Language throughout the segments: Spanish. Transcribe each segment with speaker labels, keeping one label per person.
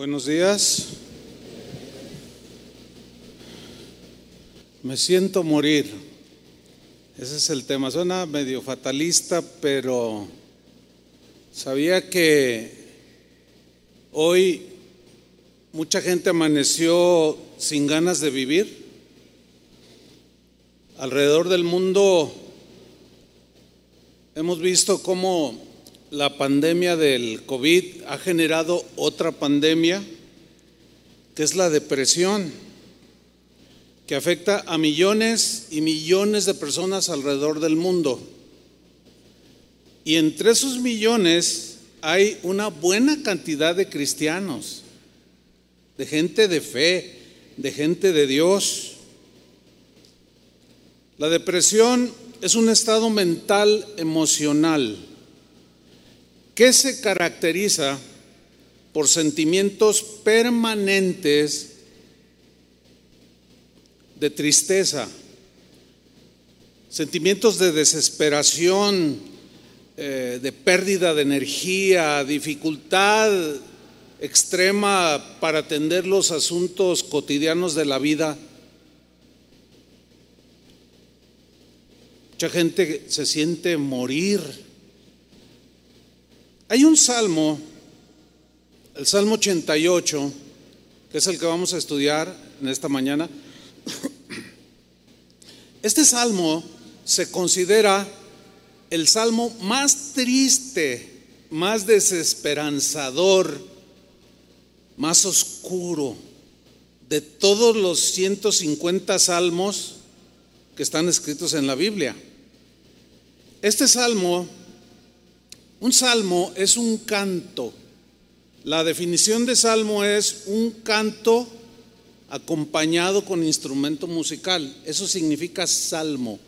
Speaker 1: Buenos días. Me siento morir. Ese es el tema. Suena medio fatalista, pero sabía que hoy mucha gente amaneció sin ganas de vivir. Alrededor del mundo hemos visto cómo la pandemia del COVID ha generado otra pandemia, que es la depresión, que afecta a millones y millones de personas alrededor del mundo. Y entre esos millones hay una buena cantidad de cristianos, de gente de fe, de gente de Dios. La depresión es un estado mental emocional que se caracteriza por sentimientos permanentes de tristeza, sentimientos de desesperación, eh, de pérdida de energía, dificultad extrema para atender los asuntos cotidianos de la vida. Mucha gente se siente morir hay un salmo, el Salmo 88, que es el que vamos a estudiar en esta mañana. Este salmo se considera el salmo más triste, más desesperanzador, más oscuro de todos los 150 salmos que están escritos en la Biblia. Este salmo un salmo es un canto. La definición de salmo es un canto acompañado con instrumento musical. Eso significa salmo.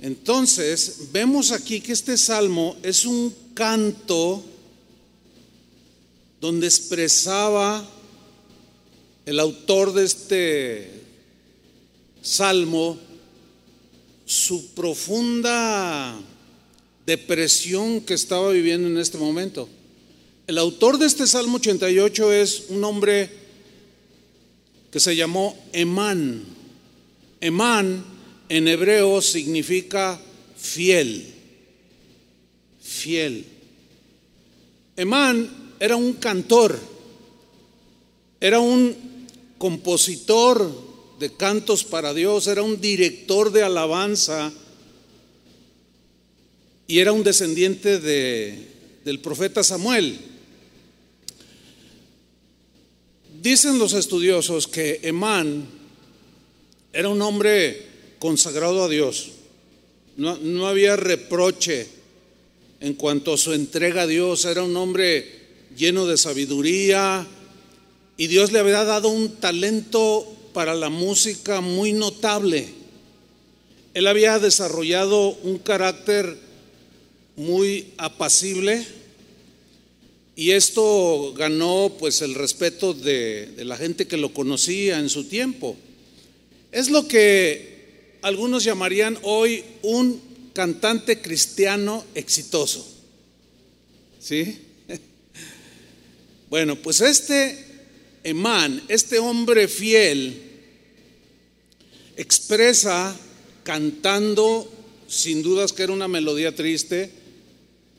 Speaker 1: Entonces, vemos aquí que este salmo es un canto donde expresaba el autor de este salmo su profunda depresión que estaba viviendo en este momento. El autor de este Salmo 88 es un hombre que se llamó Emán. Emán en hebreo significa fiel, fiel. Emán era un cantor, era un compositor de cantos para Dios, era un director de alabanza y era un descendiente de, del profeta Samuel. Dicen los estudiosos que Emán era un hombre consagrado a Dios. No, no, había reproche en cuanto a su entrega a Dios. Era un hombre lleno de sabiduría y Dios le había dado un talento para la música muy notable. Él había desarrollado un carácter muy apacible y esto ganó pues el respeto de, la gente que lo conocía en su tiempo. Es lo que algunos llamarían hoy un cantante cristiano exitoso. ¿Sí? Bueno, pues este Emán, este hombre fiel, expresa cantando, sin dudas que era una melodía triste,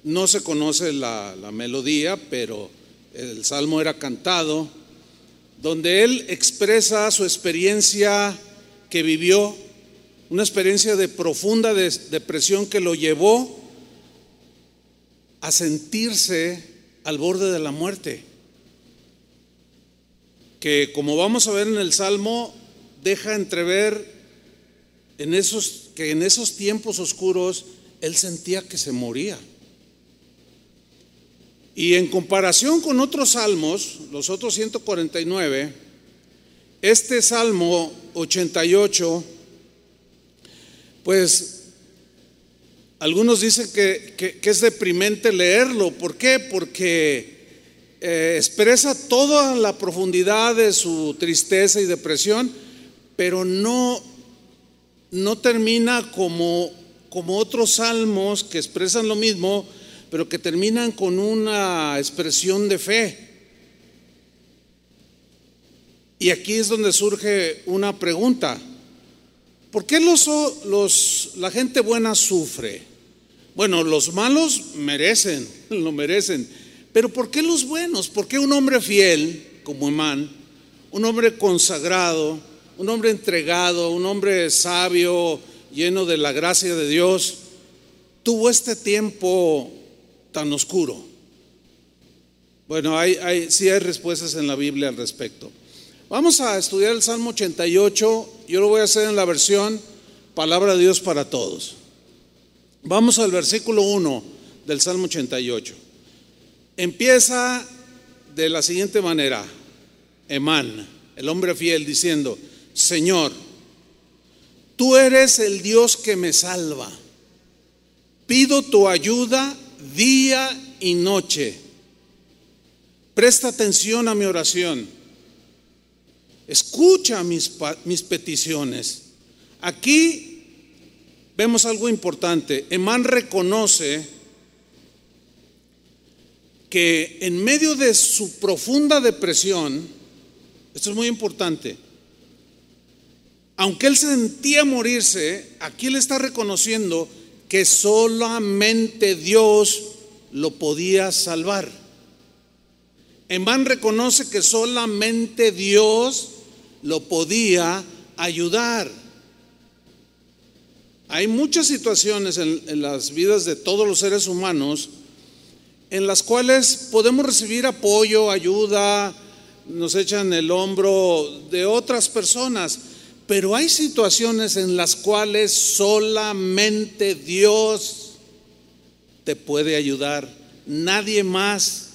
Speaker 1: no se conoce la, melodía, pero el salmo era cantado, donde él expresa su experiencia que vivió, una experiencia de profunda depresión que lo llevó a sentirse al borde de la muerte. Que como vamos a ver en el Salmo, deja entrever en esos, que en esos tiempos oscuros él sentía que se moría. Y en comparación con otros salmos, los otros 149, este salmo 88, pues algunos dicen que, es deprimente leerlo. ¿Por qué? Porque eh, expresa toda la profundidad de su tristeza y depresión, pero no, no termina como, como otros salmos que expresan lo mismo, pero que terminan con una expresión de fe. Y aquí es donde surge una pregunta. ¿Por qué los, la gente buena sufre? Bueno, los malos merecen, lo merecen. Pero ¿por qué los buenos? ¿Por qué un hombre fiel como Emán, un hombre consagrado, un hombre entregado, un hombre sabio, lleno de la gracia de Dios, tuvo este tiempo tan oscuro? Bueno, hay, hay, sí hay respuestas en la Biblia al respecto. Vamos a estudiar el Salmo 88. Yo lo voy a hacer en la versión Palabra de Dios para Todos. Vamos al versículo 1 del Salmo 88. Empieza de la siguiente manera. Emán, el hombre fiel, diciendo, Señor, tú eres el Dios que me salva. Pido tu ayuda día y noche. Presta atención a mi oración Escucha mis, mis peticiones. Aquí vemos algo importante. Emán reconoce que en medio de su profunda depresión, esto es muy importante, aunque él sentía morirse, aquí él está reconociendo que solamente Dios lo podía salvar. Emán reconoce que solamente Dios lo podía ayudar. Hay muchas situaciones en, las vidas de todos los seres humanos en las cuales podemos recibir apoyo, ayuda, nos echan el hombro de otras personas, pero hay situaciones en las cuales solamente Dios te puede ayudar, nadie más.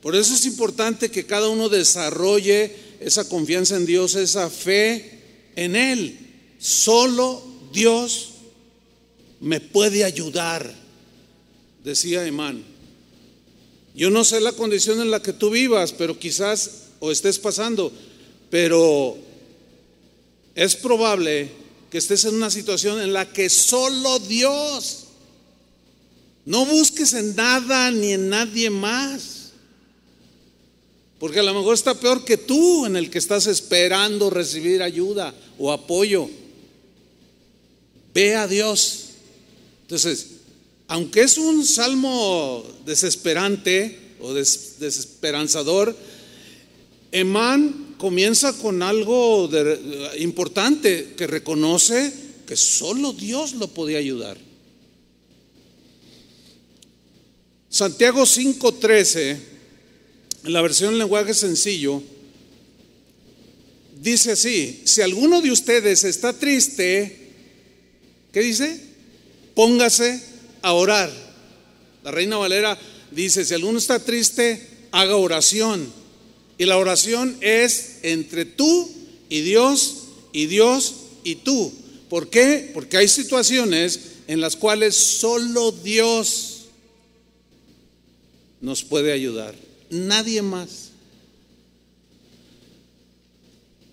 Speaker 1: Por eso es importante que cada uno desarrolle esa confianza en Dios, esa fe en Él. Solo Dios me puede ayudar, decía Emán. Yo no sé la condición en la que tú vivas, pero quizás o estés pasando, pero es probable que estés en una situación en la que solo Dios, no busques en nada ni en nadie más. Porque a lo mejor está peor que tú en el que estás esperando recibir ayuda o apoyo. Ve a Dios. Entonces, aunque es un salmo desesperante o desesperanzador, Emán comienza con algo importante que reconoce que solo Dios lo podía ayudar. Santiago 5:13 en la versión lenguaje sencillo, dice así, si alguno de ustedes está triste, ¿qué dice? Póngase a orar. La reina Valera dice, si alguno está triste, haga oración. Y la oración es entre tú y Dios y Dios y tú. ¿Por qué? Porque hay situaciones en las cuales solo Dios nos puede ayudar nadie más.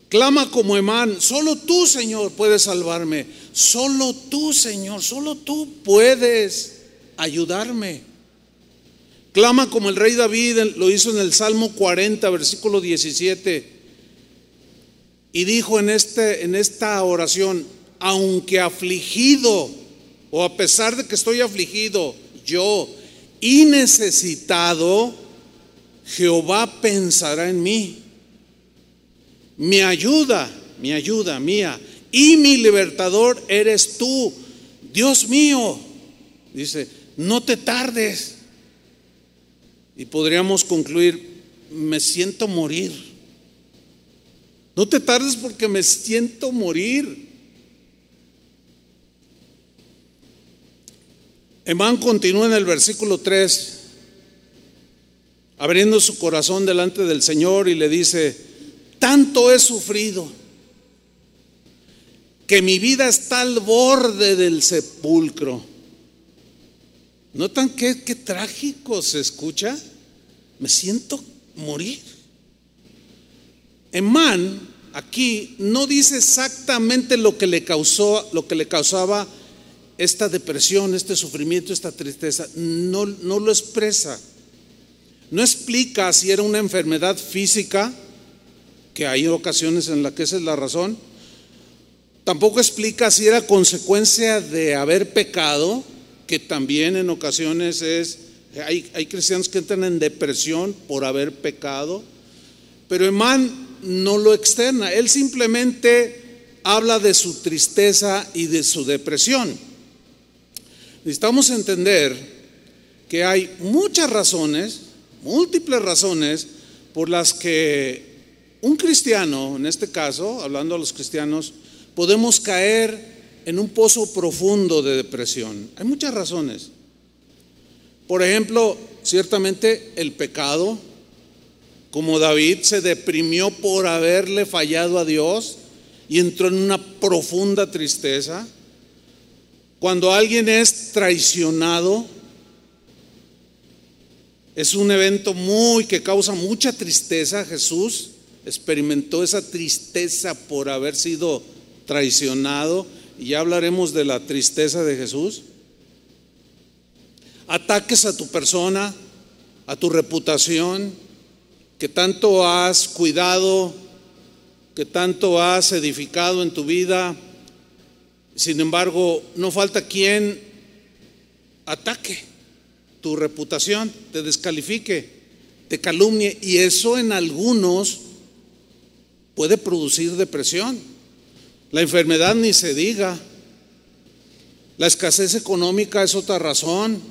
Speaker 1: Clama como Emán, solo tú, Señor, puedes salvarme. Solo tú, Señor, solo tú puedes ayudarme. Clama como el rey David lo hizo en el Salmo 40, versículo 17. Y dijo en, este, en esta oración, aunque afligido, o a pesar de que estoy afligido, yo, y necesitado, Jehová pensará en mí. Mi ayuda, mi ayuda mía y mi libertador eres tú, Dios mío. Dice, no te tardes. Y podríamos concluir, me siento morir. No te tardes porque me siento morir. Emán continúa en el versículo 3 abriendo su corazón delante del Señor y le dice, tanto he sufrido que mi vida está al borde del sepulcro. ¿Notan qué, qué trágico se escucha? Me siento morir. Emán aquí no dice exactamente lo que le causó, lo que le causaba esta depresión, este sufrimiento, esta tristeza. No, no lo expresa. No explica si era una enfermedad física que hay ocasiones en las que esa es la razón. Tampoco explica si era consecuencia de haber pecado, que también en ocasiones es, hay, hay cristianos que entran en depresión por haber pecado, pero Emán no lo externa, él simplemente habla de su tristeza y de su depresión. Necesitamos entender que hay muchas razones, múltiples razones, por las que un cristiano, en este caso, hablando a los cristianos, podemos caer en un pozo profundo de depresión. Hay muchas razones. Por ejemplo, ciertamente el pecado, como David se deprimió por haberle fallado a Dios y entró en una profunda tristeza. Cuando alguien es traicionado, es un evento muy que causa mucha tristeza. Jesús experimentó esa tristeza por haber sido traicionado, y ya hablaremos de la tristeza de Jesús. Ataques a tu persona, a tu reputación, que tanto has cuidado, que tanto has edificado en tu vida. Sin embargo, no falta quien ataque tu reputación, te descalifique, te calumnie, y eso en algunos puede producir depresión. La enfermedad ni se diga. La escasez económica es otra razón.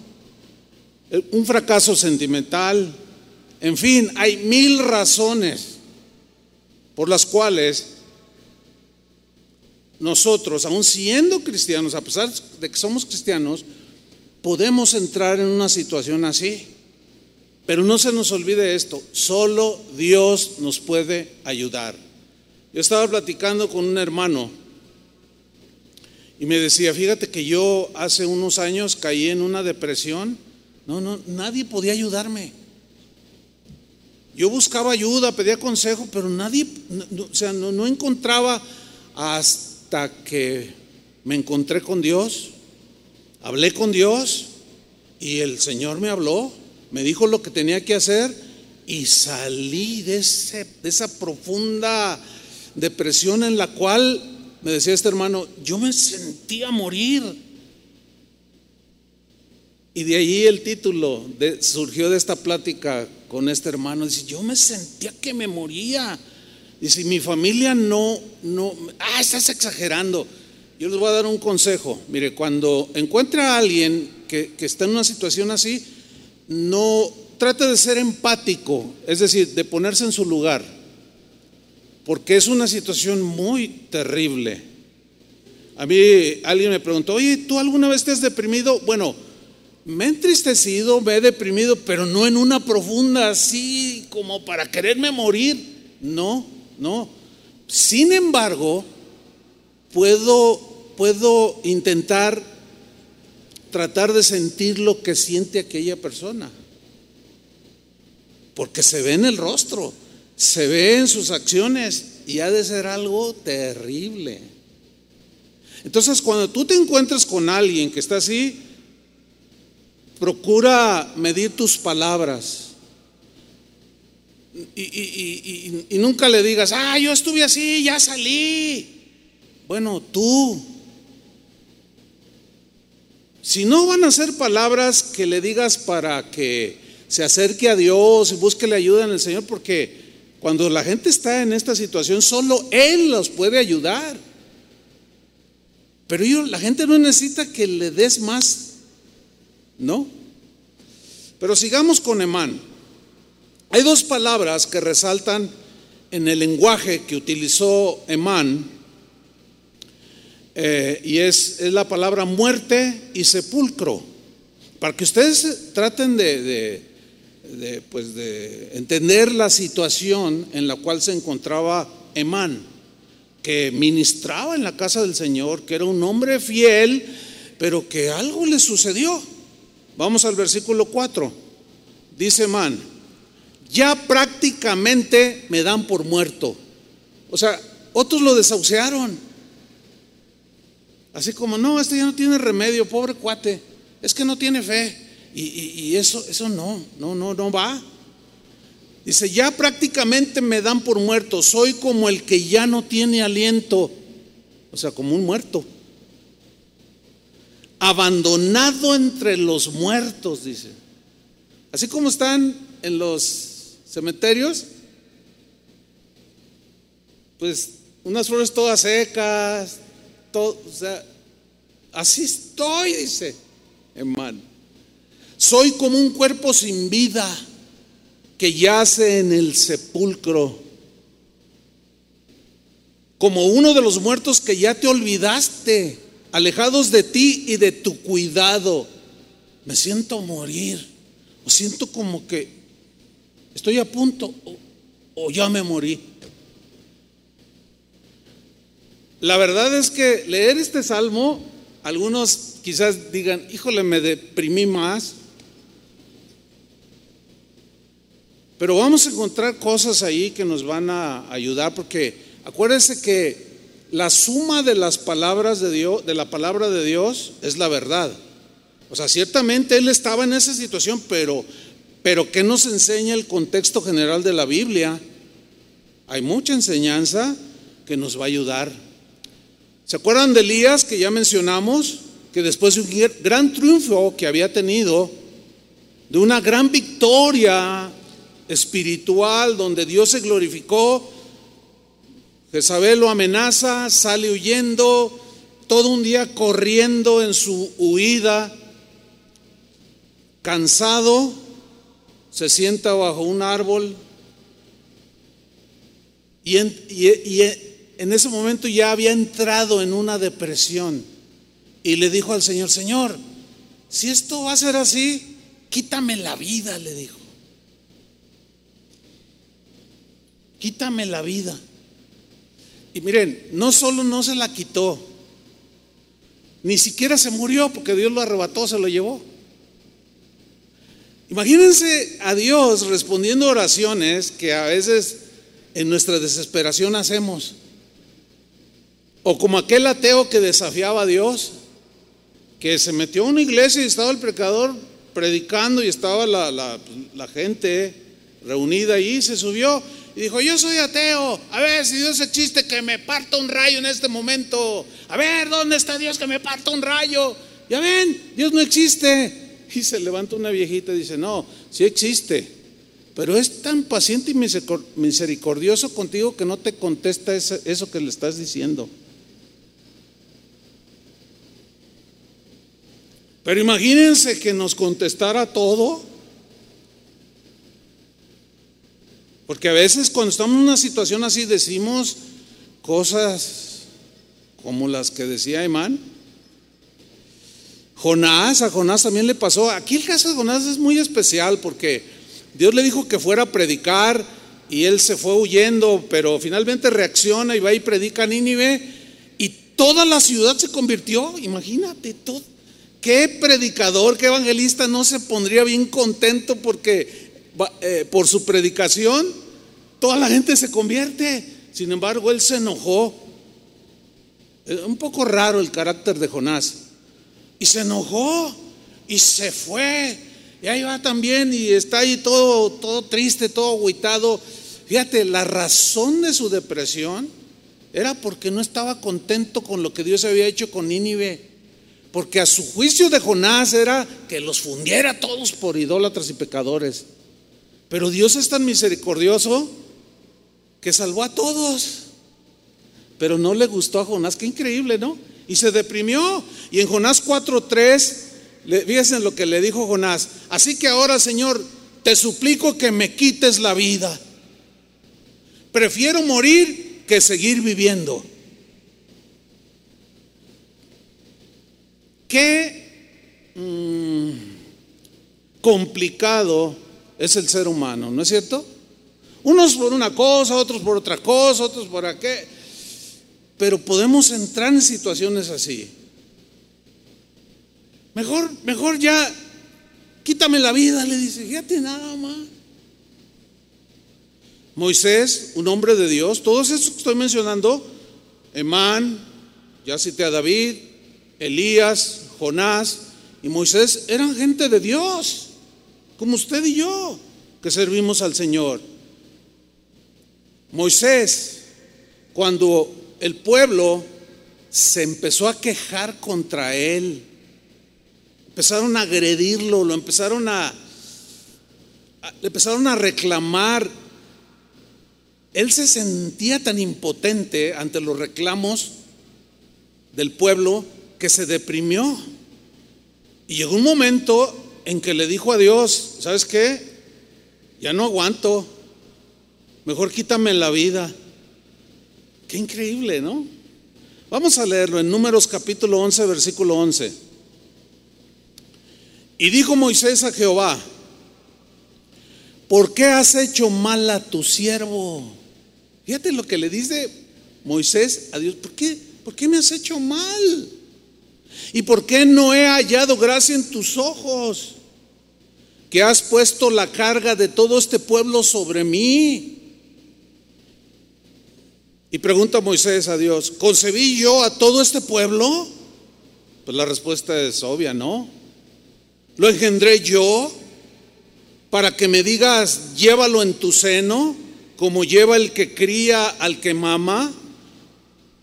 Speaker 1: Un fracaso sentimental. En fin, hay mil razones por las cuales nosotros, aun siendo cristianos, a pesar de que somos cristianos, podemos entrar en una situación así. Pero no se nos olvide esto, solo Dios nos puede ayudar. Yo estaba platicando con un hermano y me decía, fíjate que yo hace unos años caí en una depresión. No, no, nadie podía ayudarme. Yo buscaba ayuda, pedía consejo, pero nadie, o sea, no, encontraba hasta que me encontré con Dios, hablé con Dios y el Señor me habló, me dijo lo que tenía que hacer y salí de esa profunda depresión en la cual, me decía este hermano, yo me sentía morir. Y de ahí el título surgió de esta plática con este hermano. Dice, yo me sentía que me moría. Dice, mi familia no, no, ah, estás exagerando. Yo les voy a dar un consejo. Mire, cuando encuentre a alguien que, que está en una situación así, no trate de ser empático, es decir, de ponerse en su lugar porque es una situación muy terrible. A mí alguien me preguntó, oye, ¿tú alguna vez te has deprimido? Bueno, me he entristecido, me he deprimido, pero no en una profunda así como para quererme morir. No, no. Sin embargo, puedo, puedo intentar tratar de sentir lo que siente aquella persona. Porque se ve en el rostro se ve en sus acciones y ha de ser algo terrible. Entonces, cuando tú te encuentres con alguien que está así, procura medir tus palabras. Y, y, nunca le digas, ah, yo estuve así, ya salí. Bueno, tú. Si no van a ser palabras que le digas para que se acerque a Dios y busque la ayuda en el Señor, porque cuando la gente está en esta situación, solo Él los puede ayudar. Pero la gente no necesita que le des más, ¿no? Pero sigamos con Emán. Hay dos palabras que resaltan en el lenguaje que utilizó Emán, eh, y es, la palabra muerte y sepulcro. Para que ustedes traten de, pues de entender la situación en la cual se encontraba Emán, que ministraba en la casa del Señor, que era un hombre fiel, pero que algo le sucedió. Vamos al versículo 4. Dice Emán, ya prácticamente me dan por muerto. O sea, otros lo desahuciaron. Así como, no, este ya no tiene remedio, pobre cuate, es que no tiene fe. Y, eso, eso no, no, no, no va. Dice, ya prácticamente me dan por muerto, soy como el que ya no tiene aliento, o sea, como un muerto. Abandonado entre los muertos, dice. Así como están en los cementerios, pues unas flores todas secas, todo, o sea, así estoy, dice, hermano. Soy como un cuerpo sin vida que yace en el sepulcro, como uno de los muertos que ya te olvidaste, alejados de ti y de tu cuidado. Me siento morir, o siento como que estoy a punto, o, o ya me morí. La verdad es que leer este salmo, algunos quizás digan, híjole, me deprimí más. Pero vamos a encontrar cosas ahí que nos van a ayudar porque acuérdense que la suma de las palabras de Dios, de la palabra de Dios es la verdad. O sea, ciertamente él estaba en esa situación, pero pero ¿qué nos enseña el contexto general de la Biblia? Hay mucha enseñanza que nos va a ayudar. ¿Se acuerdan de Elías que ya mencionamos? Que después de un gran triunfo que había tenido, de una gran victoria espiritual donde Dios se glorificó. Jezabel lo amenaza, sale huyendo, todo un día corriendo en su huida, cansado, se sienta bajo un árbol y en, y en ese momento ya había entrado en una depresión y le dijo al Señor, Señor, si esto va a ser así, quítame la vida, le dijo. Quítame la vida. Y miren, no solo no se la quitó, ni siquiera se murió porque Dios lo arrebató, se lo llevó. Imagínense a Dios respondiendo oraciones que a veces en nuestra desesperación hacemos. O como aquel ateo que desafiaba a Dios, que se metió a una iglesia y estaba el pecador predicando y estaba la, la gente reunida ahí, se subió y dijo, yo soy ateo, a ver si Dios existe, que me parta un rayo en este momento. A ver, ¿dónde está Dios que me parta un rayo? Ya ven, Dios no existe. Y se levanta una viejita y dice, no, sí existe, pero es tan paciente y misericordioso contigo que no te contesta eso que le estás diciendo. Pero imagínense que nos contestara todo. Porque a veces cuando estamos en una situación así decimos cosas como las que decía Emán. Jonás, a Jonás también le pasó. Aquí el caso de Jonás es muy especial porque Dios le dijo que fuera a predicar y él se fue huyendo, pero finalmente reacciona y va y predica a Nínive y toda la ciudad se convirtió. Imagínate, todo. ¿Qué predicador, qué evangelista no se pondría bien contento porque eh, por su predicación toda la gente se convierte. Sin embargo, él se enojó. Un poco raro el carácter de Jonás. Y se enojó y se fue. Y ahí va también y está ahí todo, todo triste, todo agüitado. Fíjate, la razón de su depresión era porque no estaba contento con lo que Dios había hecho con Nínive. Porque a su juicio de Jonás era que los fundiera todos por idólatras y pecadores. Pero Dios es tan misericordioso que salvó a todos. Pero no le gustó a Jonás, qué increíble, ¿no? Y se deprimió. Y en Jonás 4:3, fíjense lo que le dijo Jonás. Así que ahora, Señor, te suplico que me quites la vida. Prefiero morir que seguir viviendo. Qué mm, complicado es el ser humano, ¿no es cierto? Unos por una cosa, otros por otra cosa, otros por aquel. Pero podemos entrar en situaciones así. Mejor, mejor ya, quítame la vida, le dice, fíjate nada más. Moisés, un hombre de Dios, todos esos que estoy mencionando, Emán, ya cité a David, Elías, Jonás y Moisés, eran gente de Dios, como usted y yo, que servimos al Señor. Moisés, cuando el pueblo se empezó a quejar contra él, empezaron a agredirlo, lo empezaron a, le empezaron a reclamar. Él se sentía tan impotente ante los reclamos del pueblo que se deprimió. Y llegó un momento en que le dijo a Dios, ¿sabes qué? Ya no aguanto, mejor quítame la vida. Qué increíble, ¿no? Vamos a leerlo en Números capítulo 11, versículo 11. Y dijo Moisés a Jehová, ¿por qué has hecho mal a tu siervo? Fíjate lo que le dice Moisés a Dios, ¿por qué, ¿por qué me has hecho mal? ¿Y por qué no he hallado gracia en tus ojos? Que has puesto la carga de todo este pueblo sobre mí. Y pregunta Moisés a Dios, ¿concebí yo a todo este pueblo? Pues la respuesta es obvia, ¿no? ¿Lo engendré yo para que me digas, llévalo en tu seno, como lleva el que cría al que mama,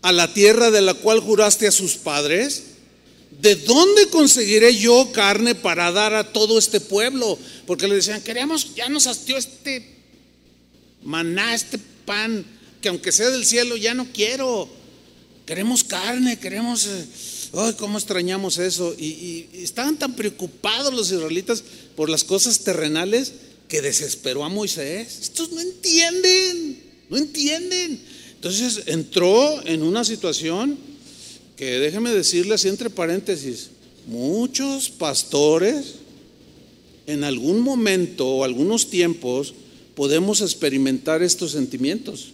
Speaker 1: a la tierra de la cual juraste a sus padres? ¿De dónde conseguiré yo carne para dar a todo este pueblo? Porque le decían, queremos, ya nos hastió este maná, este pan que aunque sea del cielo, ya no quiero. Queremos carne, queremos... ¡Ay, cómo extrañamos eso! Y, estaban tan preocupados los israelitas por las cosas terrenales que desesperó a Moisés. Estos no entienden, no entienden. Entonces entró en una situación que déjeme decirle así entre paréntesis, muchos pastores en algún momento o algunos tiempos podemos experimentar estos sentimientos.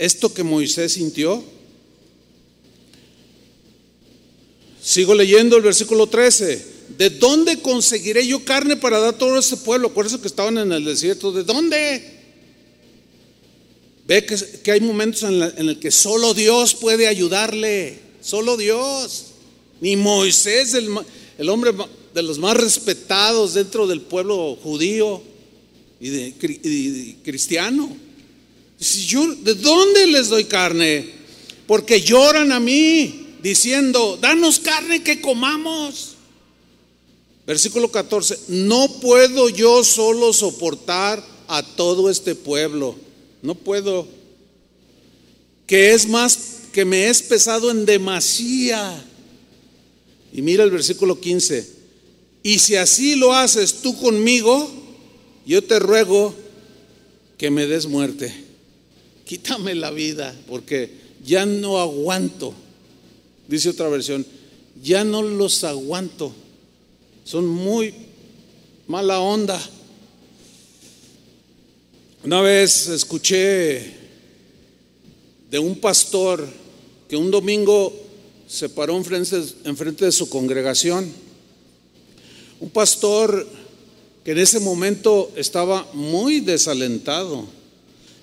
Speaker 1: Esto que Moisés sintió. Sigo leyendo el versículo 13. ¿De dónde conseguiré yo carne para dar todo ese pueblo? Eso que estaban en el desierto. ¿De dónde? Ve que, hay momentos en, en el que solo Dios puede ayudarle. Solo Dios. Ni Moisés, el, el hombre de los más respetados dentro del pueblo judío y cristiano. ¿De dónde les doy carne? Porque lloran a mí diciendo, danos carne que comamos. Versículo 14, no puedo yo solo soportar a todo este pueblo. No puedo. Que es más, que me es pesado en demasía. Y mira el versículo 15. Y si así lo haces tú conmigo, yo te ruego que me des muerte quítame la vida, porque ya no aguanto. Dice otra versión, ya no los aguanto. Son muy mala onda. Una vez escuché de un pastor que un domingo se paró enfrente, de su congregación. Un pastor que en ese momento estaba muy desalentado,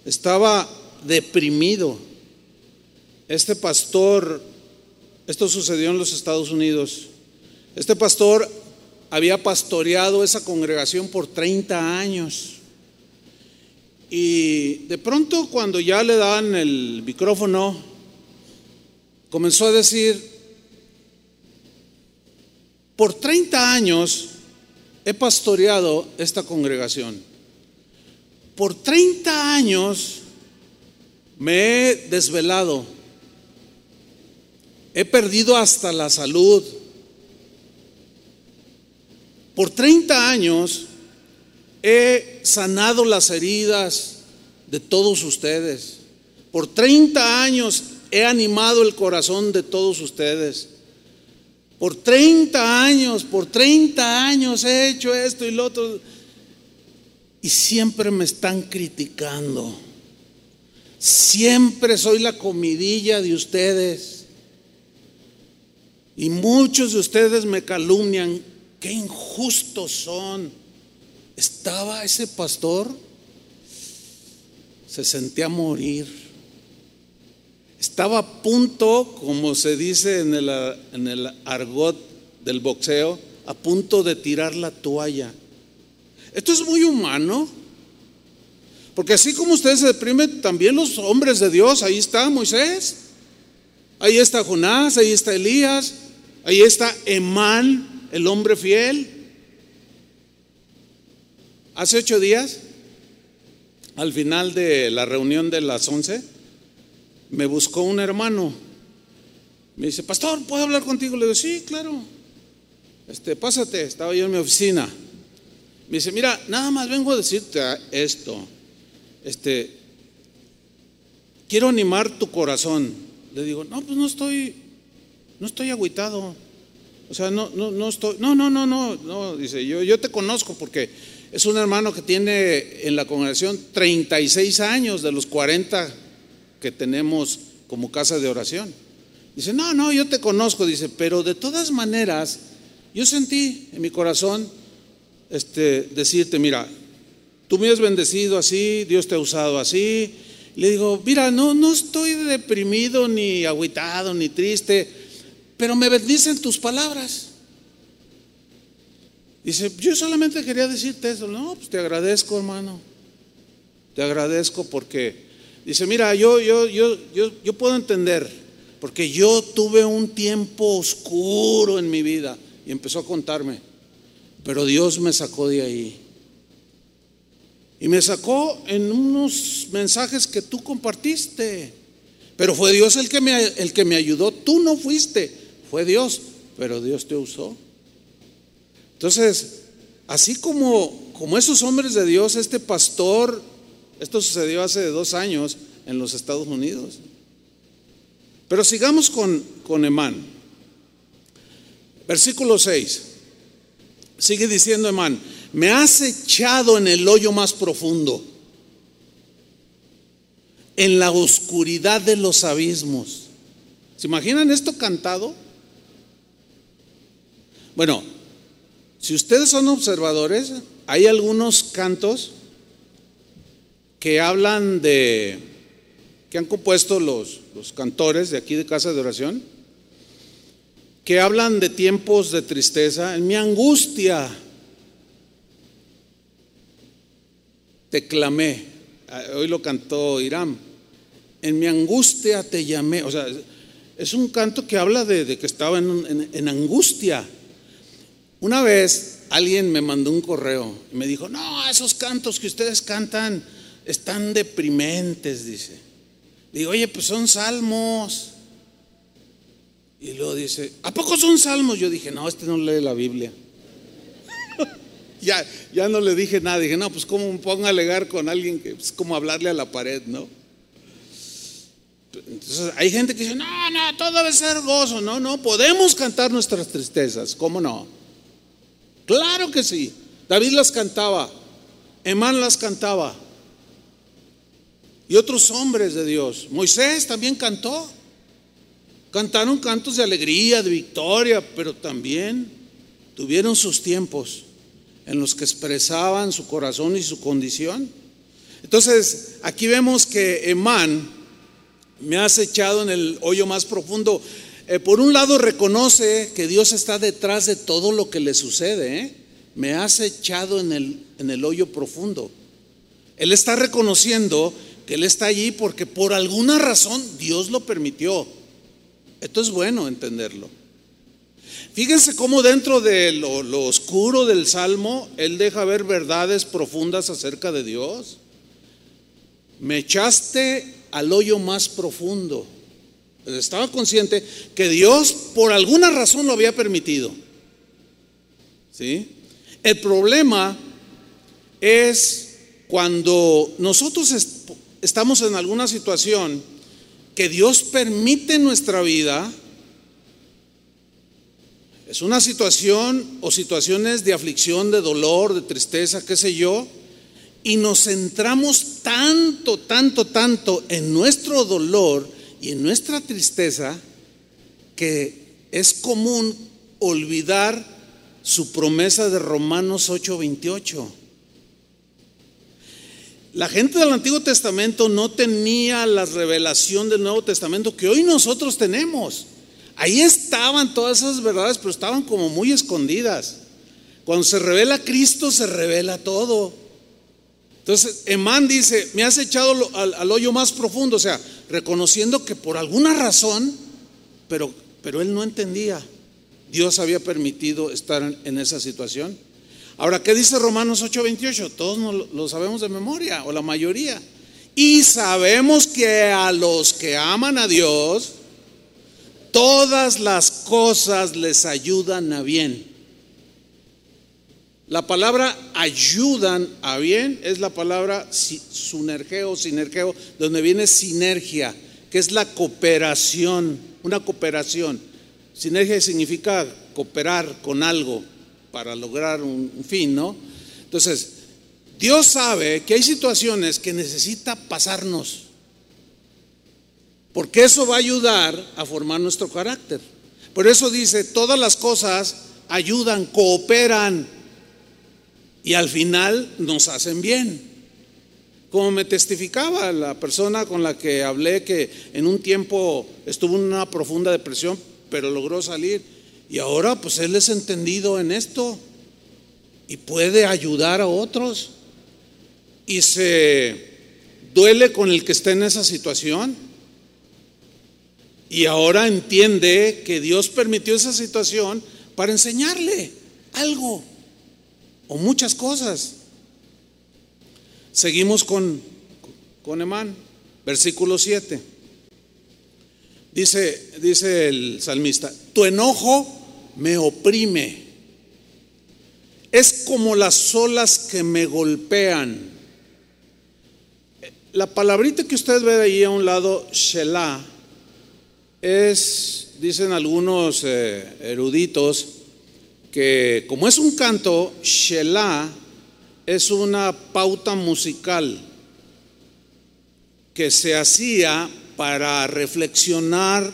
Speaker 1: estaba deprimido. Este pastor, esto sucedió en los Estados Unidos, este pastor había pastoreado esa congregación por 30 años. Y de pronto cuando ya le dan el micrófono, comenzó a decir, por 30 años he pastoreado esta congregación. Por 30 años me he desvelado. He perdido hasta la salud. Por 30 años he sanado las heridas de todos ustedes. Por 30 años he animado el corazón de todos ustedes. Por 30 años, por 30 años he hecho esto y lo otro. Y siempre me están criticando. Siempre soy la comidilla de ustedes. Y muchos de ustedes me calumnian. Qué injustos son. Estaba ese pastor, se sentía morir. Estaba a punto, como se dice en el, en el argot del boxeo, a punto de tirar la toalla. Esto es muy humano. Porque así como ustedes se deprimen, también los hombres de Dios, ahí está Moisés, ahí está Jonás, ahí está Elías, ahí está Emán, el hombre fiel. Hace ocho días, al final de la reunión de las once, me buscó un hermano. Me dice, pastor, ¿puedo hablar contigo? Le digo, sí, claro. Este, pásate, estaba yo en mi oficina. Me dice, mira, nada más vengo a decirte esto. Este, quiero animar tu corazón. Le digo, no, pues no estoy, no estoy. O sea, no, no, no estoy, no, no, no, no, no, dice, yo, yo te conozco porque es un hermano que tiene en la congregación 36 años de los 40 que tenemos como casa de oración. Dice, no, no, yo te conozco, dice, pero de todas maneras, yo sentí en mi corazón este, decirte, mira, tú me has bendecido así, Dios te ha usado así. Le digo, mira, no, no estoy deprimido, ni agüitado, ni triste, pero me bendicen tus palabras. Dice, yo solamente quería decirte eso. No, pues te agradezco, hermano. Te agradezco porque, dice, mira, yo, yo, yo, yo, yo puedo entender, porque yo tuve un tiempo oscuro en mi vida. Y empezó a contarme, pero Dios me sacó de ahí. Y me sacó en unos mensajes que tú compartiste. Pero fue Dios el que me, el que me ayudó. Tú no fuiste, fue Dios, pero Dios te usó. Entonces, así como, como esos hombres de Dios, este pastor, esto sucedió hace dos años en los Estados Unidos. Pero sigamos con, con Emán. Versículo 6. Sigue diciendo Emán, me has echado en el hoyo más profundo, en la oscuridad de los abismos. ¿Se imaginan esto cantado? Bueno, si ustedes son observadores, hay algunos cantos que hablan de, que han compuesto los, los cantores de aquí de Casa de Oración, que hablan de tiempos de tristeza. En mi angustia te clamé. Ah, hoy lo cantó Irán. En mi angustia te llamé. O sea, es un canto que habla de, que estaba en angustia. Una vez alguien me mandó un correo y me dijo, no, esos cantos que ustedes cantan están deprimentes, dice. Digo, oye, pues son salmos. Y luego dice, ¿a poco son salmos? Yo dije, no, este no lee la Biblia. Ya, ya no le dije nada. Dije, no, pues cómo me pongo a alegar con alguien que es como hablarle a la pared, ¿no? Entonces hay gente que dice, no, no, todo debe ser gozo. No, no, podemos cantar nuestras tristezas, ¿cómo no? Claro que sí. David las cantaba, Emán las cantaba. Y otros hombres de Dios. Moisés también cantó. Cantaron cantos de alegría, de victoria, pero también tuvieron sus tiempos en los que expresaban su corazón y su condición. Entonces, aquí vemos que Emán me ha echado en el hoyo más profundo. Eh, por un lado reconoce que Dios está detrás de todo lo que le sucede. ¿eh? Me has echado en el, en el hoyo profundo. Él está reconociendo que Él está allí porque por alguna razón Dios lo permitió. Esto es bueno entenderlo. Fíjense cómo dentro de lo, oscuro del Salmo, Él deja ver verdades profundas acerca de Dios. Me echaste al hoyo más profundo. Estaba consciente que Dios por alguna razón lo había permitido. ¿Sí? El problema es cuando nosotros estamos en alguna situación que Dios permite en nuestra vida, es una situación o situaciones de aflicción, de dolor, de tristeza, qué sé yo, y nos centramos tanto, tanto, tanto en nuestro dolor y en nuestra tristeza que es común olvidar su promesa de Romanos 8:28. La gente del Antiguo Testamento no tenía la revelación del Nuevo Testamento que hoy nosotros tenemos. Ahí estaban todas esas verdades, pero estaban como muy escondidas. Cuando se revela Cristo, se revela todo. Entonces, Emán dice, me has echado al, hoyo más profundo, o sea, reconociendo que por alguna razón, pero, pero él no entendía, Dios había permitido estar en, esa situación. Ahora, ¿qué dice Romanos 8:28? Todos lo sabemos de memoria, o la mayoría. Y sabemos que a los que aman a Dios, todas las cosas les ayudan a bien. La palabra ayudan a bien es la palabra sunergeo, sinergeo, donde viene sinergia, que es la cooperación, una cooperación. Sinergia significa cooperar con algo para lograr un, fin, ¿no? Entonces, Dios sabe que hay situaciones que necesita pasarnos, porque eso va a ayudar a formar nuestro carácter. Por eso dice, todas las cosas ayudan, cooperan y al final nos hacen bien. Como me testificaba la persona con la que hablé que en un tiempo estuvo en una profunda depresión, pero logró salir. Y ahora pues él es entendido en esto y puede ayudar a otros. Y se duele con el que está en esa situación. Y ahora entiende que Dios permitió esa situación para enseñarle algo o muchas cosas. Seguimos con, con Emán, versículo 7. Dice, dice el salmista, tu enojo me oprime. Es como las olas que me golpean. La palabrita que usted ve ahí a un lado, Shelah, es, dicen algunos eh, eruditos, que como es un canto, Shelah es una pauta musical que se hacía para reflexionar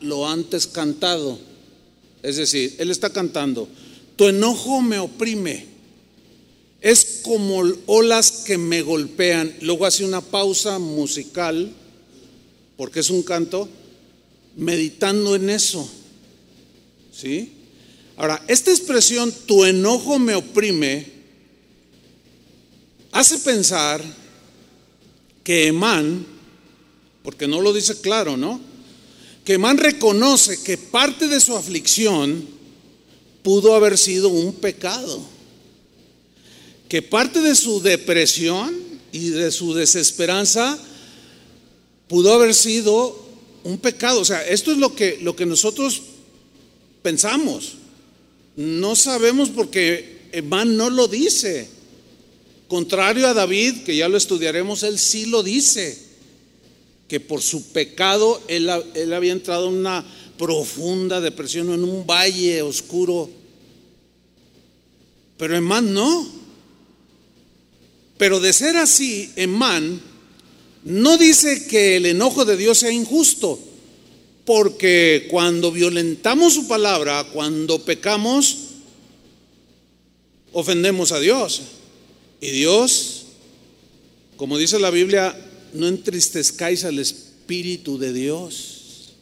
Speaker 1: lo antes cantado. Es decir, él está cantando, tu enojo me oprime, es como olas que me golpean. Luego hace una pausa musical, porque es un canto, meditando en eso. ¿Sí? Ahora, esta expresión, tu enojo me oprime, hace pensar que Emán, porque no lo dice claro, ¿no? Que Emán reconoce que parte de su aflicción pudo haber sido un pecado, que parte de su depresión y de su desesperanza pudo haber sido un pecado. O sea, esto es lo que, lo que nosotros pensamos. No sabemos porque Emán no lo dice. Contrario a David, que ya lo estudiaremos, él sí lo dice, que por su pecado él, él había entrado en una profunda depresión, en un valle oscuro. Pero Emán no. Pero de ser así, Emán no dice que el enojo de Dios sea injusto porque cuando violentamos su palabra, cuando pecamos, ofendemos a Dios. Y Dios, como dice la Biblia, no entristezcáis al Espíritu de Dios.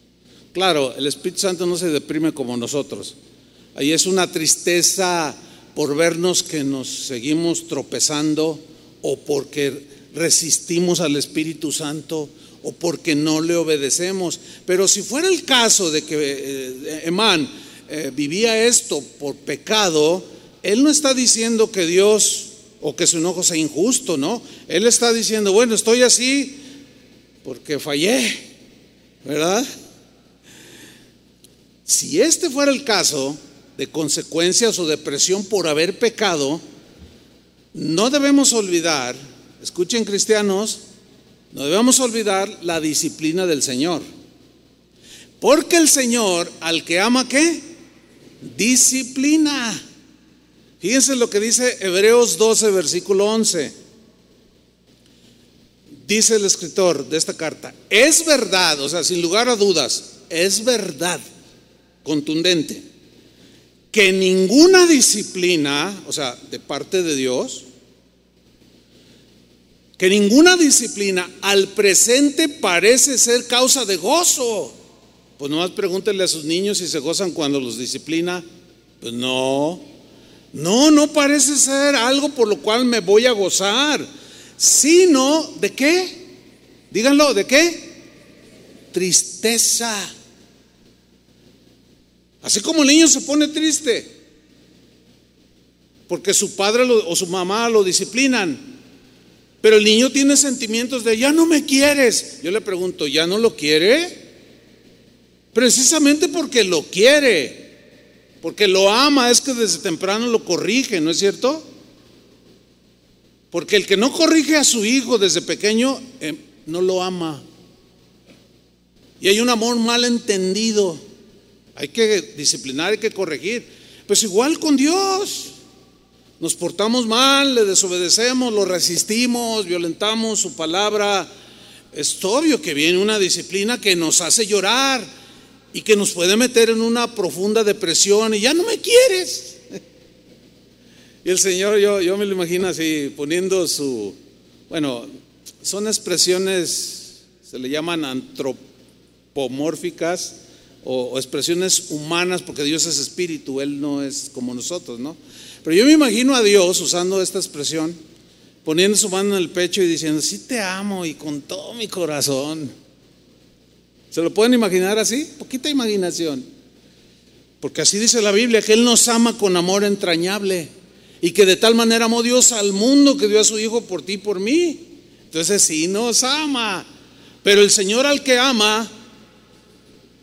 Speaker 1: Claro, el Espíritu Santo no se deprime como nosotros. Ahí es una tristeza por vernos que nos seguimos tropezando o porque resistimos al Espíritu Santo o porque no le obedecemos. Pero si fuera el caso de que eh, Emán eh, vivía esto por pecado, él no está diciendo que Dios o que su enojo sea injusto, ¿no? Él está diciendo, bueno, estoy así porque fallé, ¿verdad? Si este fuera el caso de consecuencias o depresión por haber pecado, no debemos olvidar, escuchen cristianos, no debemos olvidar la disciplina del Señor. Porque el Señor, al que ama, ¿qué? Disciplina. Fíjense lo que dice Hebreos 12, versículo 11. Dice el escritor de esta carta, es verdad, o sea, sin lugar a dudas, es verdad, contundente, que ninguna disciplina, o sea, de parte de Dios, que ninguna disciplina al presente parece ser causa de gozo. Pues nomás pregúntenle a sus niños si se gozan cuando los disciplina. Pues no, no, no parece ser algo por lo cual me voy a gozar, sino de qué? Díganlo, ¿de qué? Tristeza. Así como el niño se pone triste porque su padre o su mamá lo disciplinan, pero el niño tiene sentimientos de, ya no me quieres. Yo le pregunto, ¿ya no lo quiere? Precisamente porque lo quiere, porque lo ama, es que desde temprano lo corrige, ¿no es cierto? Porque el que no corrige a su hijo desde pequeño, eh, no lo ama. Y hay un amor mal entendido. Hay que disciplinar, hay que corregir. Pues igual con Dios. Nos portamos mal, le desobedecemos, lo resistimos, violentamos su palabra. Es obvio que viene una disciplina que nos hace llorar y que nos puede meter en una profunda depresión y ya no me quieres. Y el Señor, yo, yo me lo imagino así, poniendo su, bueno, son expresiones, se le llaman antropomórficas o, expresiones humanas, porque Dios es espíritu, Él no es como nosotros, ¿no? Pero yo me imagino a Dios usando esta expresión, poniendo su mano en el pecho y diciendo, sí te amo y con todo mi corazón. ¿Se lo pueden imaginar así? Poquita imaginación. Porque así dice la Biblia, que Él nos ama con amor entrañable y que de tal manera amó Dios al mundo que dio a su Hijo por ti y por mí. Entonces sí nos ama. Pero el Señor al que ama,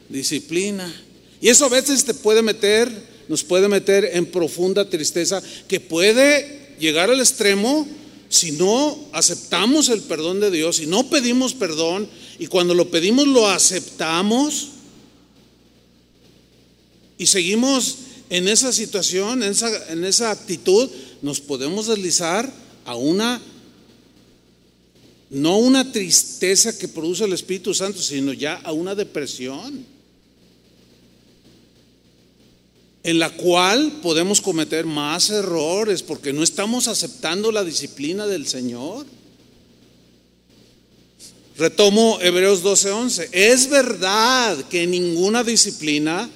Speaker 1: disciplina. Y eso a veces te puede meter, nos puede meter en profunda tristeza, que puede llegar al extremo si no aceptamos el perdón de Dios, si no pedimos perdón y cuando lo pedimos lo aceptamos y seguimos en esa situación, en esa, en esa actitud, nos podemos deslizar a una no una tristeza que produce el Espíritu Santo, sino ya a una depresión, en la cual podemos cometer más errores porque no estamos aceptando la disciplina del Señor. Retomo Hebreos 12:11. Es verdad que ninguna disciplina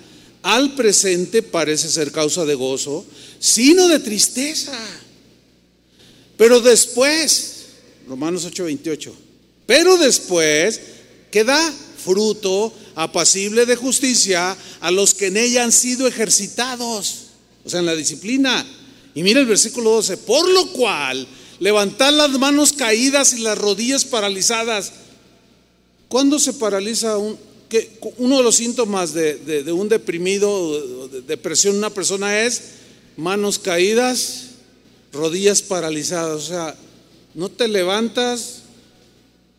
Speaker 1: al presente parece ser causa de gozo, sino de tristeza. Pero después Romanos 8:28. Pero después queda fruto apacible de justicia a los que en ella han sido ejercitados, o sea, en la disciplina. Y mira el versículo 12, por lo cual levantad las manos caídas y las rodillas paralizadas. ¿Cuándo se paraliza un, uno de los síntomas de, de un deprimido, de depresión, una persona es manos caídas, rodillas paralizadas? O sea, no te levantas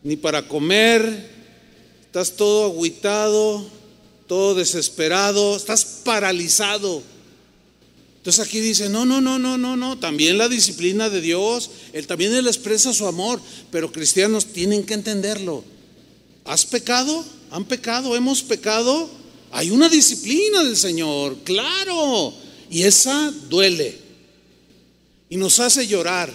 Speaker 1: ni para comer, estás todo agüitado, todo desesperado, estás paralizado. Entonces aquí dice, no, no, no, no, no, no, también la disciplina de Dios, Él también Él expresa su amor, pero cristianos tienen que entenderlo. ¿Has pecado? ¿Han pecado? ¿Hemos pecado? Hay una disciplina del Señor, claro, y esa duele y nos hace llorar.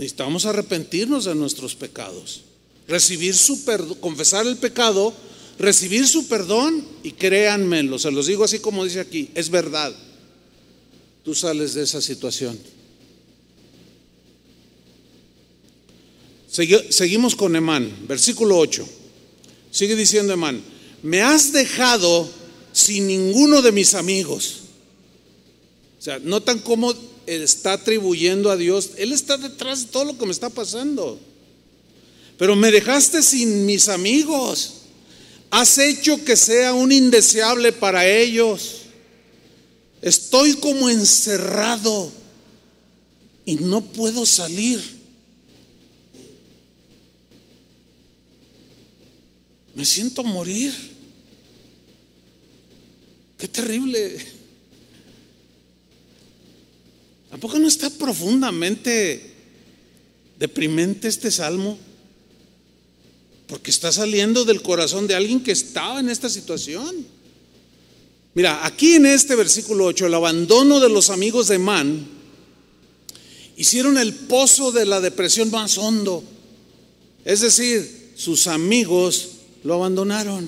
Speaker 1: Necesitamos arrepentirnos de nuestros pecados, recibir su perdón, confesar el pecado, recibir su perdón y créanmelo, se los digo así como dice aquí, es verdad. Tú sales de esa situación. Seguimos con Emán, versículo 8. Sigue diciendo Emán, me has dejado sin ninguno de mis amigos. O sea, notan cómo está atribuyendo a Dios, Él está detrás de todo lo que me está pasando. Pero me dejaste sin mis amigos. Has hecho que sea un indeseable para ellos. Estoy como encerrado y no puedo salir. Me siento morir. Qué terrible. ¿Tampoco no está profundamente deprimente este salmo? Porque está saliendo del corazón de alguien que estaba en esta situación. Mira, aquí en este versículo 8, el abandono de los amigos de Man hicieron el pozo de la depresión más hondo. Es decir, sus amigos lo abandonaron.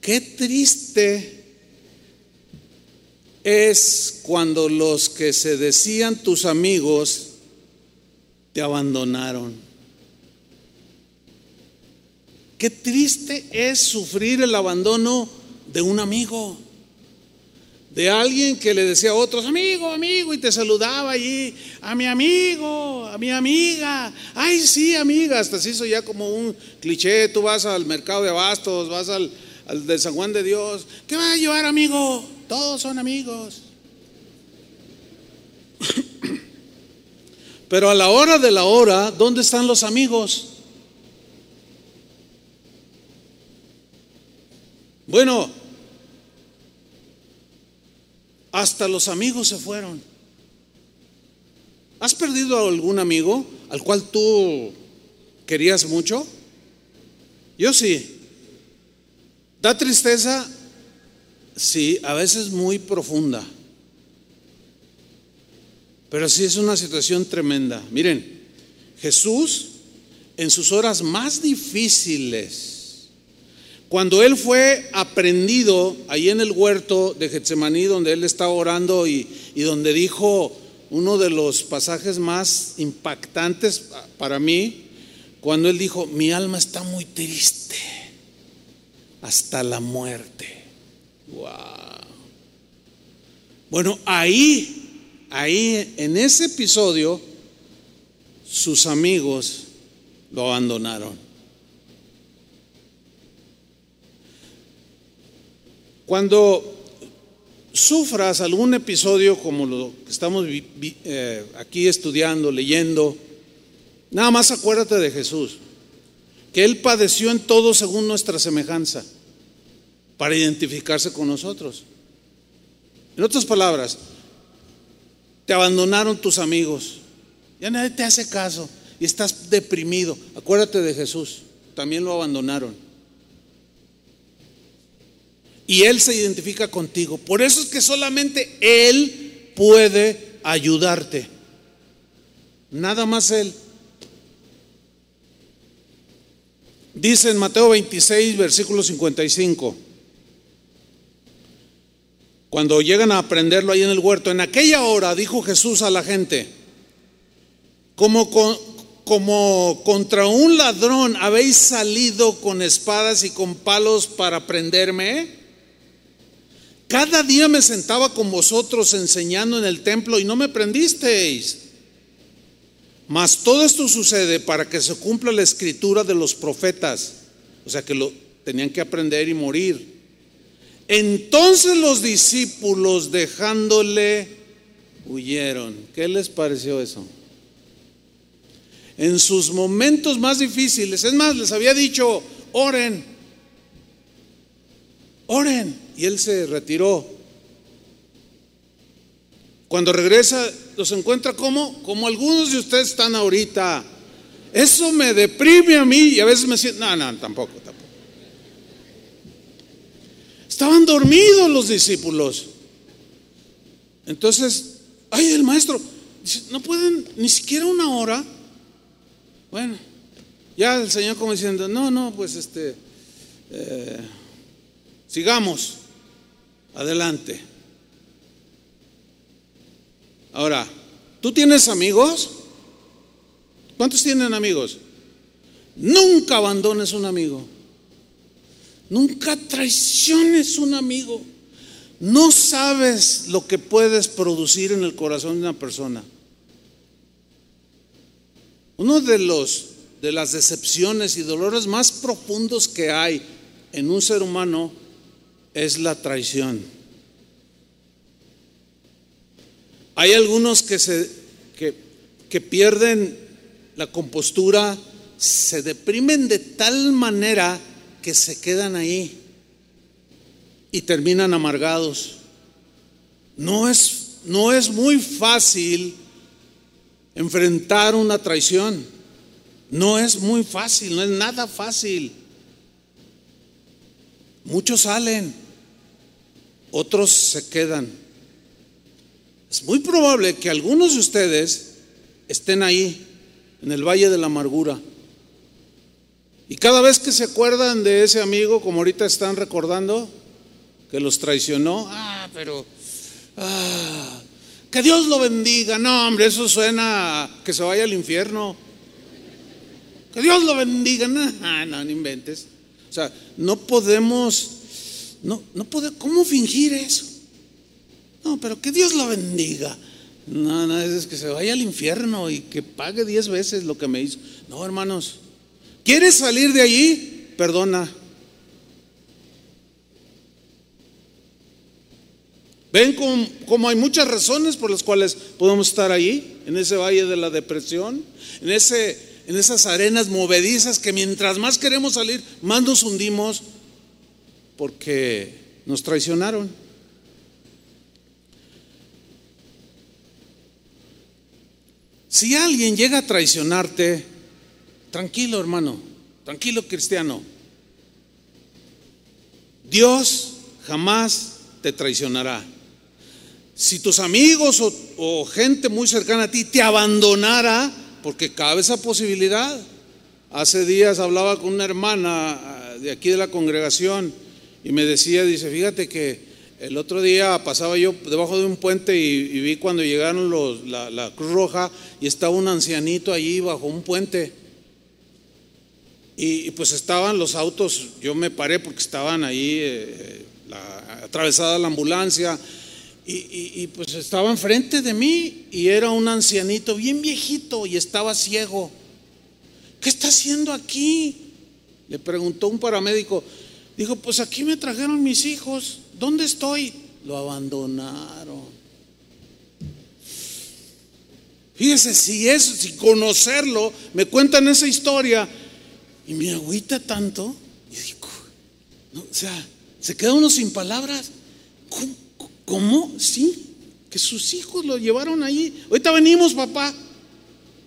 Speaker 1: Qué triste es cuando los que se decían tus amigos te abandonaron. Qué triste es sufrir el abandono de un amigo de alguien que le decía a otros, amigo, amigo, y te saludaba allí, a mi amigo, a mi amiga, ay sí, amiga, hasta se hizo ya como un cliché, tú vas al mercado de abastos, vas al, al de San Juan de Dios, ¿qué va a llevar amigo? Todos son amigos. Pero a la hora de la hora, ¿dónde están los amigos? Bueno, hasta los amigos se fueron. ¿Has perdido a algún amigo al cual tú querías mucho? Yo sí. ¿Da tristeza? Sí, a veces muy profunda. Pero sí es una situación tremenda. Miren, Jesús en sus horas más difíciles, cuando él fue aprendido ahí en el huerto de Getsemaní, donde él estaba orando y, y donde dijo uno de los pasajes más impactantes para mí, cuando él dijo, mi alma está muy triste hasta la muerte. Wow. Bueno, ahí, ahí, en ese episodio, sus amigos lo abandonaron. Cuando sufras algún episodio como lo que estamos eh, aquí estudiando, leyendo, nada más acuérdate de Jesús, que Él padeció en todo según nuestra semejanza, para identificarse con nosotros. En otras palabras, te abandonaron tus amigos, ya nadie te hace caso y estás deprimido. Acuérdate de Jesús, también lo abandonaron y Él se identifica contigo. Por eso es que solamente Él puede ayudarte. Nada más Él. Dice en Mateo 26, versículo 55, cuando llegan a aprenderlo ahí en el huerto, en aquella hora dijo Jesús a la gente, como, como contra un ladrón habéis salido con espadas y con palos para prenderme. Cada día me sentaba con vosotros enseñando en el templo y no me prendisteis. Mas todo esto sucede para que se cumpla la escritura de los profetas. O sea que lo tenían que aprender y morir. Entonces los discípulos dejándole huyeron. ¿Qué les pareció eso? En sus momentos más difíciles, es más, les había dicho, oren, oren y él se retiró. Cuando regresa, los encuentra como, como algunos de ustedes están ahorita. Eso me deprime a mí y a veces me siento, no, no, tampoco, tampoco. Estaban dormidos los discípulos. Entonces, ay, el maestro, no pueden ni siquiera una hora. Bueno, ya el Señor como diciendo, no, no, pues este, eh, sigamos. Adelante. Ahora, ¿tú tienes amigos? ¿Cuántos tienen amigos? Nunca abandones un amigo. Nunca traiciones un amigo. No sabes lo que puedes producir en el corazón de una persona. Uno de los de las decepciones y dolores más profundos que hay en un ser humano es la traición. Hay algunos que, se, que, que pierden la compostura, se deprimen de tal manera que se quedan ahí y terminan amargados. No es, no es muy fácil enfrentar una traición. No es muy fácil, no es nada fácil. Muchos salen, otros se quedan. Es muy probable que algunos de ustedes estén ahí, en el Valle de la Amargura. Y cada vez que se acuerdan de ese amigo, como ahorita están recordando, que los traicionó, ah, pero Ah, que Dios lo bendiga. No, hombre, eso suena que se vaya al infierno. Que Dios lo bendiga. No, no, no inventes. O sea, no podemos, no, no podemos, ¿cómo fingir eso? No, pero que Dios lo bendiga. No, no, es que se vaya al infierno y que pague diez veces lo que me hizo. No, hermanos, ¿quieres salir de allí? Perdona. Ven como, hay muchas razones por las cuales podemos estar ahí, en ese valle de la depresión, en, ese, en esas arenas movedizas que mientras más queremos salir, más nos hundimos porque nos traicionaron. Si alguien llega a traicionarte, tranquilo hermano, tranquilo cristiano, Dios jamás te traicionará si tus amigos o, gente muy cercana a ti te abandonara, porque cabe esa posibilidad. Hace días hablaba con una hermana ah, de aquí de la congregación y me decía, dice, fíjate que el otro día pasaba yo debajo de un puente y, vi cuando llegaron los, la, Cruz Roja y estaba un ancianito allí bajo un puente. Y, pues estaban los autos, yo me paré porque estaban ahí eh, atravesada la ambulancia y, pues estaba enfrente de mí y era un ancianito bien viejito y estaba ciego. ¿Qué está haciendo aquí? Le preguntó un paramédico. Dijo, pues aquí me trajeron mis hijos. ¿Dónde estoy? Lo abandonaron. Fíjese, si es, si conocerlo, me cuentan esa historia y me agüita tanto. Y digo, o sea, se queda uno sin palabras. ¿Cómo? Sí, que sus hijos lo llevaron ahí. Ahorita venimos, papá.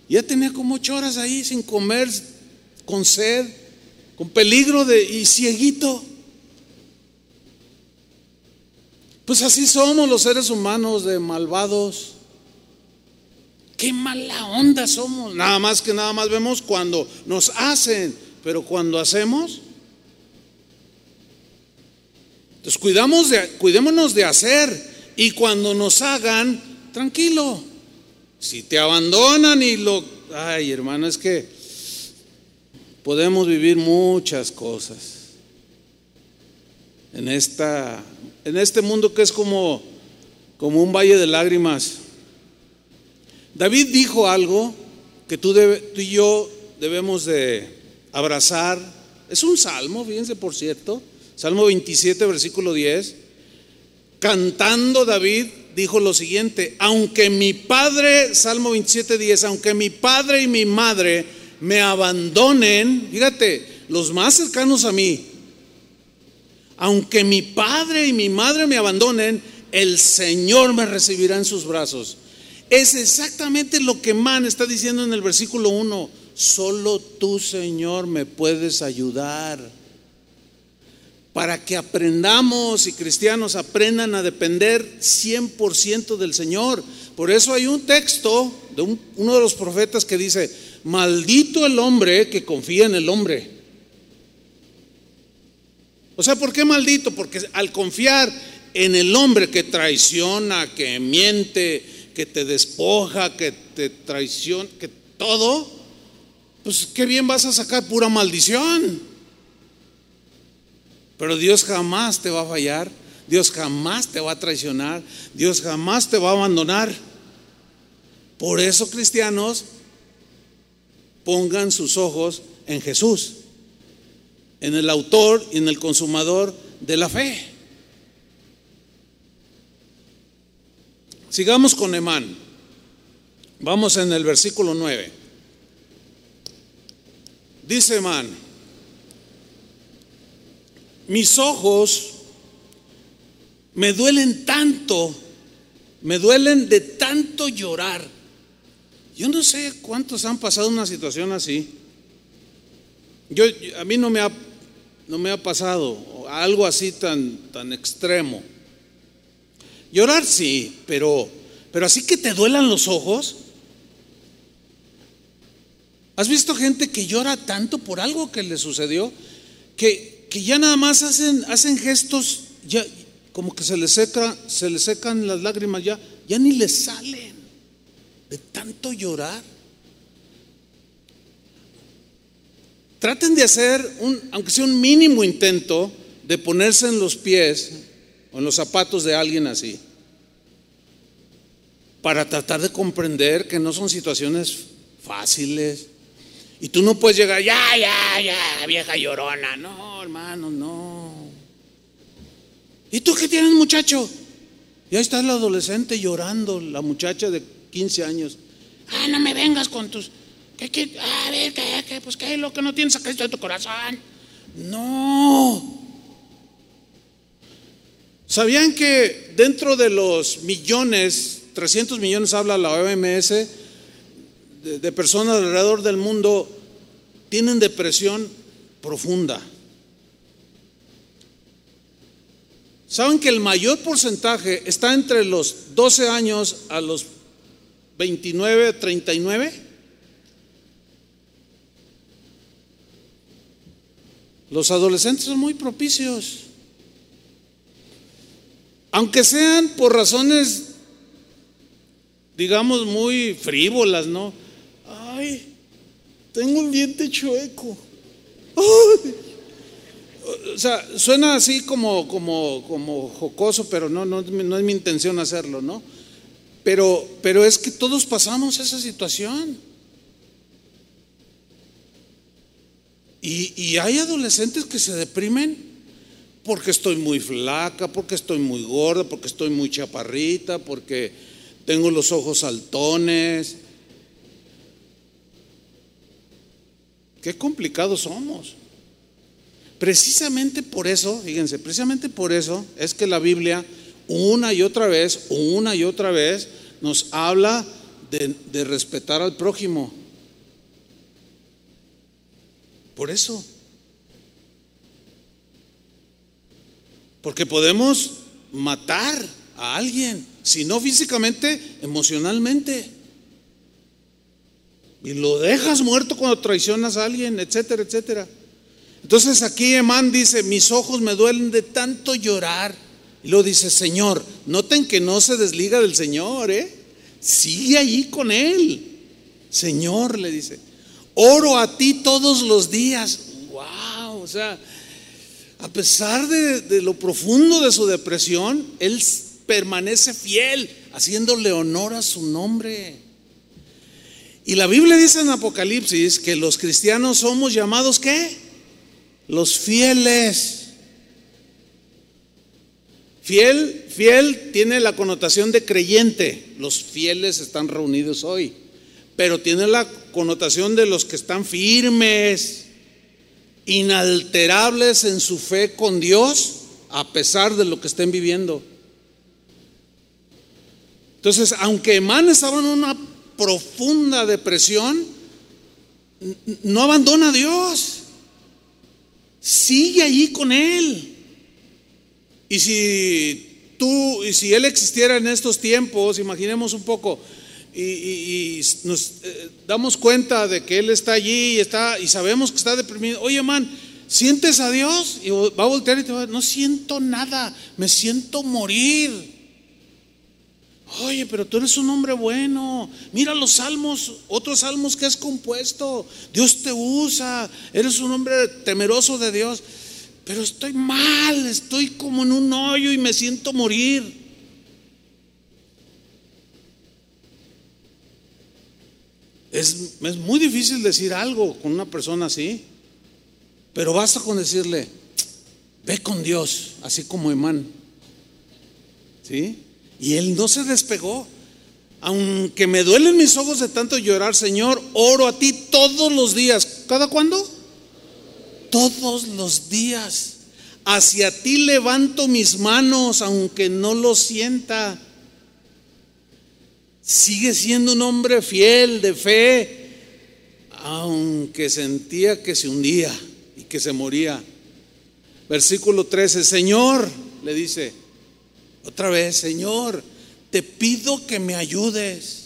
Speaker 1: Ya tenía como ocho horas ahí sin comer, con sed, con peligro de y cieguito. Pues así somos los seres humanos de malvados. Qué mala onda somos. Nada más que nada más vemos cuando nos hacen, pero cuando hacemos, entonces cuidamos de, cuidémonos de hacer y cuando nos hagan, tranquilo. Si te abandonan y lo... Ay, hermano, es que podemos vivir muchas cosas en, esta, en este mundo que es como, como un valle de lágrimas. David dijo algo que tú, tú y yo debemos de abrazar. Es un salmo, fíjense por cierto. Salmo 27, versículo 10. Cantando David dijo lo siguiente, aunque mi padre, Salmo 27, 10, aunque mi padre y mi madre me abandonen, fíjate, los más cercanos a mí, aunque mi padre y mi madre me abandonen, el Señor me recibirá en sus brazos. Es exactamente lo que Man está diciendo en el versículo 1. Solo tú, Señor, me puedes ayudar para que aprendamos y cristianos aprendan a depender 100% del Señor. Por eso hay un texto de uno de los profetas que dice, maldito el hombre que confía en el hombre. O sea, ¿por qué maldito? Porque al confiar en el hombre que traiciona, que miente, que te despoja, que te traiciona, que todo, pues qué bien vas a sacar pura maldición. Pero Dios jamás te va a fallar, Dios jamás te va a traicionar, Dios jamás te va a abandonar. Por eso, cristianos, pongan sus ojos en Jesús, en el autor y en el consumador de la fe. Sigamos con Emán. Vamos en el versículo 9. Dice Emán, mis ojos me duelen tanto, me duelen de tanto llorar. Yo no sé cuántos han pasado una situación así. Yo, a mí no me ha, no me ha pasado algo así tan, tan extremo. Llorar sí, pero, pero así que te duelan los ojos. ¿Has visto gente que llora tanto por algo que le sucedió? Que, que ya nada más hacen, hacen gestos ya, como que se le seca, se le secan las lágrimas ya, ya ni le salen de tanto llorar. Traten de hacer un, aunque sea un mínimo intento, de ponerse en los pies o en los zapatos de alguien así, para tratar de comprender que no son situaciones fáciles. Y tú no puedes llegar, ya, ya, ya, vieja llorona. No, hermano, no. ¿Y tú qué tienes, muchacho? Y ahí está el adolescente llorando, la muchacha de 15 años. Ah, no me vengas con tus. ¿Qué, qué? A ver, ¿qué, qué? Pues qué lo que no tienes acá de tu corazón. No. ¿Sabían que dentro de los millones, 300 millones habla la OMS, de, personas alrededor del mundo tienen depresión profunda? ¿Saben que el mayor porcentaje está entre los 12 años a los 29, 39? Los adolescentes son muy propicios. Aunque sean por razones, digamos, muy frívolas, ¿no? Ay, tengo un diente chueco. O sea, suena así como, como, como jocoso, pero no, no, no es mi intención hacerlo, ¿no? Pero, pero es que todos pasamos esa situación. Y hay adolescentes que se deprimen porque estoy muy flaca, porque estoy muy gorda, porque estoy muy chaparrita, porque tengo los ojos saltones. Qué complicados somos. Precisamente por eso, fíjense, precisamente por eso es que la Biblia una y otra vez, una y otra vez, nos habla de, de respetar al prójimo. Por eso. Porque podemos matar a alguien, si no físicamente, emocionalmente. Y lo dejas muerto cuando traicionas a alguien, etcétera, etcétera. Entonces aquí Emán dice, mis ojos me duelen de tanto llorar. Y luego dice, Señor, noten que no se desliga del Señor, ¿eh? Sigue allí con Él. Señor, le dice, oro a ti todos los días. Wow, o sea, a pesar de, de lo profundo de su depresión, Él permanece fiel, haciéndole honor a su nombre. Y la Biblia dice en Apocalipsis que los cristianos somos llamados ¿qué? Los fieles. Fiel, fiel tiene la connotación de creyente. Los fieles están reunidos hoy. Pero tiene la connotación de los que están firmes, inalterables en su fe con Dios, a pesar de lo que estén viviendo. Entonces, aunque Emán estaba en una profunda depresión, no abandona a Dios. Sigue allí con Él. Y si tú, y si Él existiera en estos tiempos, imaginemos un poco, y, nos eh, damos cuenta de que Él está allí y, está, y sabemos que está deprimido. Oye, man, ¿sientes a Dios? Y va a voltear y te va a decir, no siento nada, me siento morir. Oye, pero tú eres un hombre bueno. Mira los salmos, otros salmos que has compuesto. Dios te usa. Eres un hombre temeroso de Dios. Pero estoy mal, estoy como en un hoyo y me siento morir. Es, es muy difícil decir algo con una persona así. Pero basta con decirle, ve con Dios, así como Emán. ¿Sí? Y él no se despegó. Aunque me duelen mis ojos de tanto llorar, Señor, oro a ti todos los días. ¿Cada cuándo? Todos los días. Hacia ti levanto mis manos, aunque no lo sienta. Sigue siendo un hombre fiel, de fe, aunque sentía que se hundía y que se moría. Versículo 13, Señor, le dice, otra vez, Señor, te pido que me ayudes.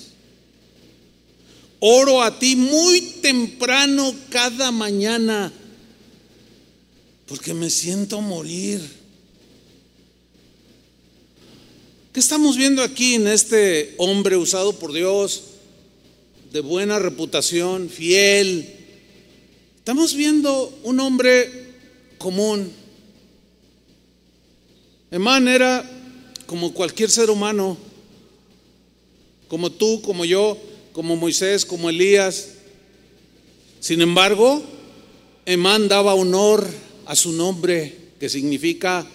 Speaker 1: Oro a ti muy temprano cada mañana porque me siento morir. ¿Qué estamos viendo aquí en este hombre usado por Dios, de buena reputación, fiel? Estamos viendo un hombre común. Emán era como cualquier ser humano, como tú, como yo, como Moisés, como Elías. Sin embargo, Emán daba honor a su nombre, que significa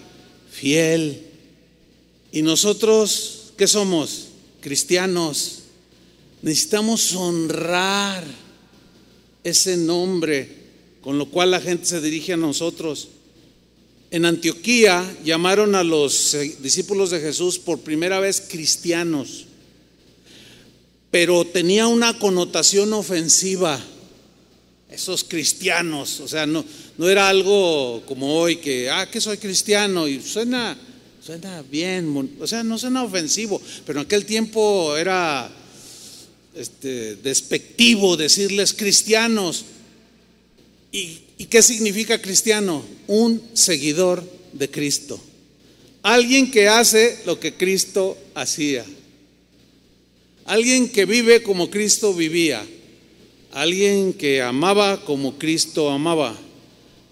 Speaker 1: fiel. Y nosotros, ¿qué somos? Cristianos. Necesitamos honrar ese nombre con lo cual la gente se dirige a nosotros. En Antioquía llamaron a los eh, discípulos de Jesús por primera vez cristianos, pero tenía una connotación ofensiva. Esos cristianos, o sea, no, no era algo como hoy que, ah, que soy cristiano y suena, suena bien, o sea, no suena ofensivo, pero en aquel tiempo era este, despectivo decirles cristianos. ¿Y, qué significa cristiano? Un seguidor de Cristo. Alguien que hace lo que Cristo hacía. Alguien que vive como Cristo vivía. Alguien que amaba como Cristo amaba.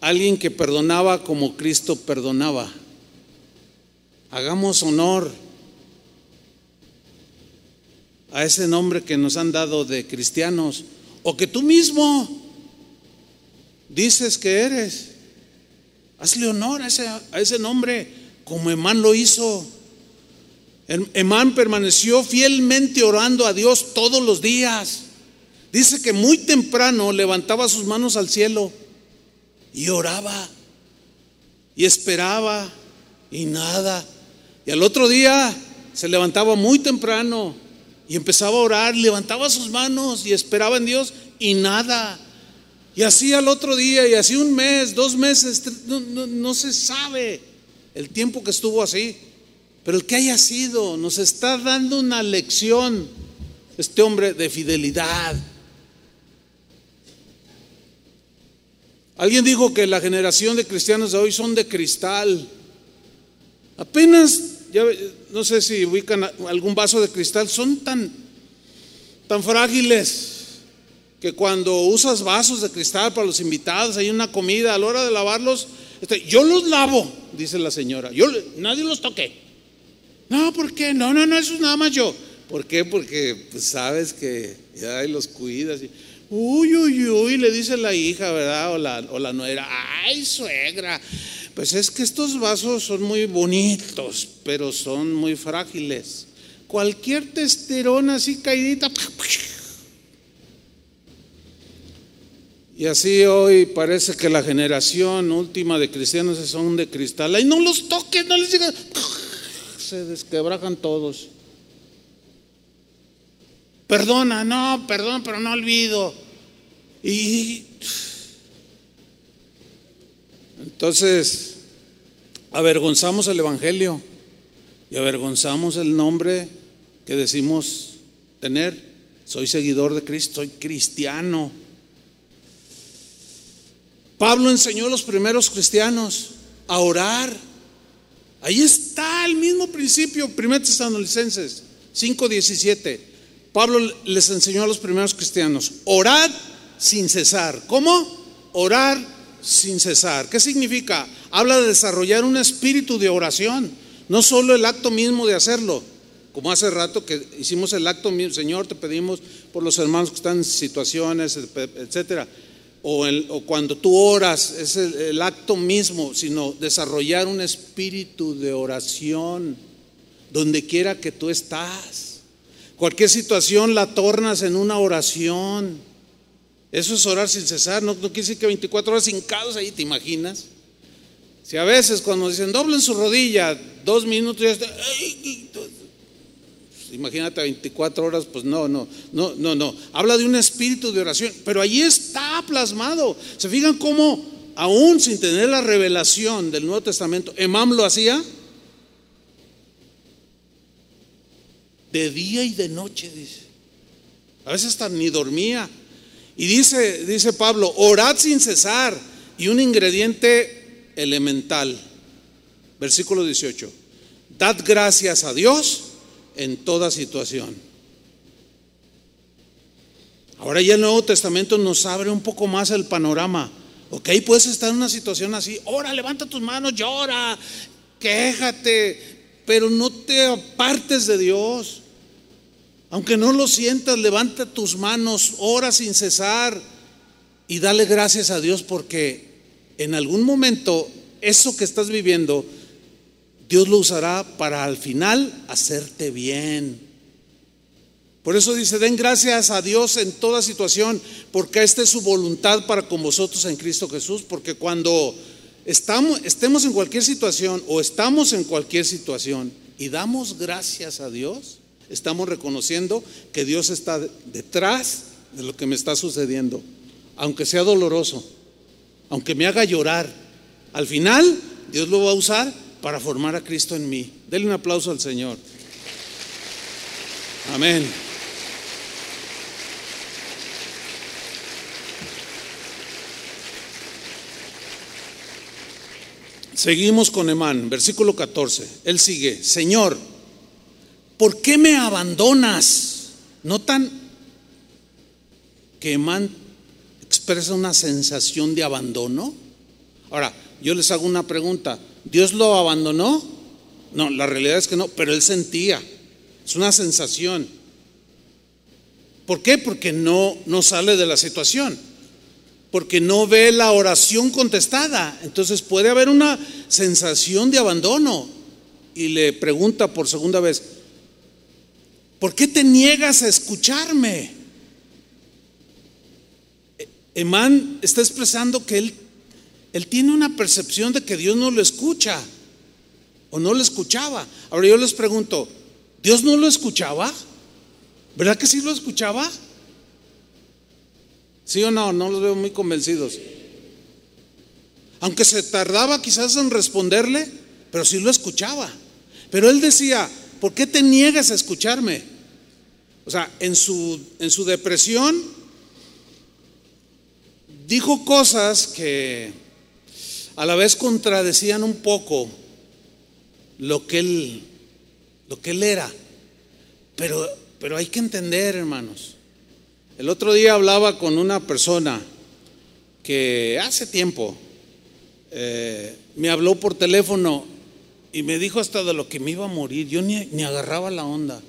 Speaker 1: Alguien que perdonaba como Cristo perdonaba. Hagamos honor a ese nombre que nos han dado de cristianos o que tú mismo dices que eres. Hazle honor a ese, nombre, como Emán lo hizo. Emán permaneció fielmente orando a Dios todos los días. Dice que muy temprano levantaba sus manos al cielo y oraba y esperaba y nada. Y al otro día se levantaba muy temprano y empezaba a orar, levantaba sus manos y esperaba en Dios y nada. Y así al otro día, y así un mes, dos meses, no, se sabe el tiempo que estuvo así. Pero el que haya sido, nos está dando una lección este hombre de fidelidad. Alguien dijo que la generación de cristianos de hoy son de cristal. Apenas, ya, no sé si ubican algún vaso de cristal, son tan, tan frágiles que cuando usas vasos de cristal para los invitados, hay una comida, a la hora de lavarlos, este, yo los lavo, dice la señora, yo nadie los toque. No, ¿por qué? No, no, no, eso es nada más yo. ¿Por qué? Porque pues, sabes que ya los cuidas. Y, uy, uy, uy, le dice la hija, ¿verdad? O la, o la nuera, ay, suegra. Pues es que estos vasos son muy bonitos, pero son muy frágiles. Cualquier testerón así caidita, Y así hoy parece que la generación última de cristianos son de cristal. Y no los toques, no les digas. Se desquebrajan todos. Perdona, no, perdón, pero no olvido. Y entonces avergonzamos el Evangelio y avergonzamos el nombre que decimos tener. Soy seguidor de Cristo, soy cristiano. Pablo enseñó a los primeros cristianos a orar. Ahí está el mismo principio, 1 Tesalonicenses 5:17. Pablo les enseñó a los primeros cristianos, orad sin cesar. ¿Cómo? Orar sin cesar. ¿Qué significa? Habla de desarrollar un espíritu de oración, no solo el acto mismo de hacerlo, como hace rato que hicimos el acto mismo, Señor, te pedimos por los hermanos que están en situaciones, etcétera o, cuando tú oras, es el, acto mismo, sino desarrollar un espíritu de oración donde quiera que tú estás. Cualquier situación la tornas en una oración. Eso es orar sin cesar, no, no quiere decir que 24 horas hincados ahí, ¿te imaginas? Si a veces cuando dicen doblen su rodilla, dos minutos ya está, imagínate 24 horas, pues no, no, no, no, no. Habla de un espíritu de oración, pero allí está plasmado. ¿Se fijan cómo, aún sin tener la revelación del Nuevo Testamento, Emam lo hacía? De día y de noche, dice. A veces hasta ni dormía. Y dice, dice Pablo, orad sin cesar. Y un ingrediente elemental. Versículo 18 Dad gracias a Dios en toda situación. Ahora ya el Nuevo Testamento nos abre un poco más el panorama. Ok, puedes estar en una situación así. Ahora levanta tus manos, llora, quéjate, pero no te apartes de Dios. Aunque no lo sientas, levanta tus manos, ora sin cesar y dale gracias a Dios porque en algún momento eso que estás viviendo, Dios lo usará para al final hacerte bien. Por eso dice, den gracias a Dios en toda situación, porque esta es su voluntad para con vosotros en Cristo Jesús, porque cuando estamos, estemos en cualquier situación o estamos en cualquier situación y damos gracias a Dios, estamos reconociendo que Dios está detrás de lo que me está sucediendo, aunque sea doloroso, aunque me haga llorar. Al final, Dios lo va a usar para formar a Cristo en mí. Denle un aplauso al Señor. Amén. Seguimos con Emán, versículo 14. Él sigue, Señor, ¿por qué me abandonas? ¿Notan que Emán expresa una sensación de abandono? Ahora, yo les hago una pregunta. ¿Dios lo abandonó? No, la realidad es que no, pero él sentía. Es una sensación. ¿Por qué? Porque no, no sale de la situación porque no ve la oración contestada. Entonces puede haber una sensación de abandono. Y le pregunta por segunda vez, ¿por qué te niegas a escucharme? Emán está expresando que él, él tiene una percepción de que Dios no lo escucha o no lo escuchaba. Ahora yo les pregunto, ¿Dios no lo escuchaba? ¿Verdad que sí lo escuchaba? ¿Sí o no? No los veo muy convencidos. Aunque se tardaba quizás en responderle, pero sí lo escuchaba. Pero él decía, ¿por qué te niegas a escucharme? O sea, en su, en su depresión dijo cosas que a la vez contradecían un poco lo que él, lo que él era. Pero, pero hay que entender, hermanos, el otro día hablaba con una persona que hace tiempo eh, me habló por teléfono y me dijo hasta de lo que me iba a morir. Yo ni, agarraba la onda.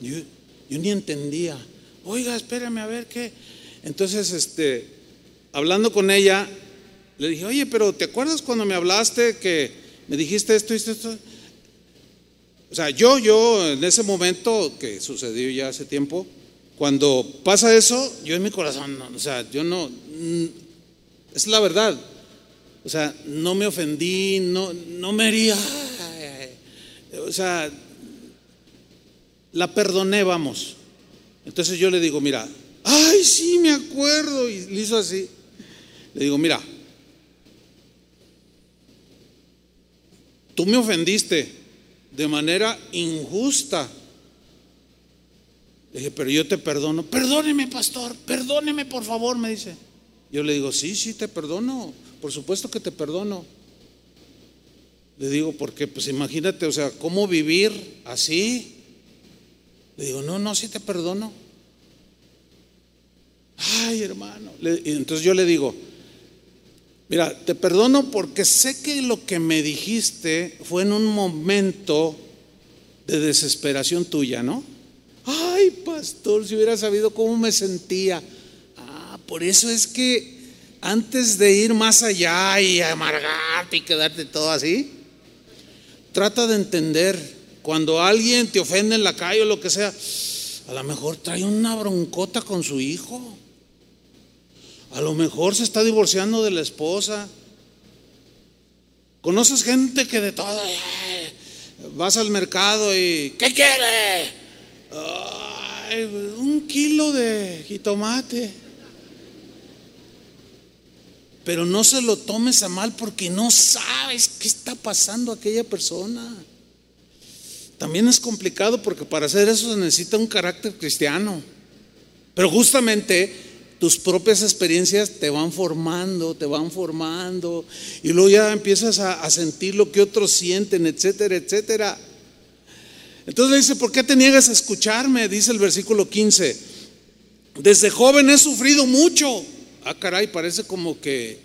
Speaker 1: Yo, ni entendía. Oiga, espérame a ver qué. Entonces, este, hablando con ella, le dije, oye, pero ¿te acuerdas cuando me hablaste que me dijiste esto y esto? O sea, yo, yo, en ese momento que sucedió ya hace tiempo, cuando pasa eso, yo en mi corazón, o sea, yo no, mm, es la verdad. O sea, no me ofendí, no, no me hería. O sea, la perdoné, vamos. Entonces yo le digo, mira, ay, sí, me acuerdo. Y le hizo así. Le digo, mira, tú me ofendiste de manera injusta. Le dije, pero yo te perdono. Perdóneme, pastor, perdóneme, por favor, me dice. Yo le digo, sí, sí, te perdono. Por supuesto que te perdono. Le digo, porque pues imagínate, o sea, ¿cómo vivir así? Le digo, no, no, sí te perdono. Ay, hermano. entonces yo le digo, mira, te perdono porque sé que lo que me dijiste fue en un momento de desesperación tuya, ¿no? Ay, pastor, si hubiera sabido cómo me sentía. Ah, por eso es que antes de ir más allá y amargarte y quedarte todo así, trata de entender cuando alguien te ofende en la calle o lo que sea, a lo mejor trae una broncota con su hijo. A lo mejor se está divorciando de la esposa. Conoces gente que de todo, vas al mercado y, ¿qué quiere? un kilo de jitomate. Pero no se lo tomes a mal porque no sabes qué está pasando a aquella persona. También es complicado porque para hacer eso se necesita un carácter cristiano. Pero justamente tus propias experiencias te van formando, te van formando. Y luego ya empiezas a, sentir lo que otros sienten, etcétera, etcétera. Entonces le dice, ¿por qué te niegas a escucharme? Dice el versículo 15. Desde joven he sufrido mucho. Ah, caray, parece como que,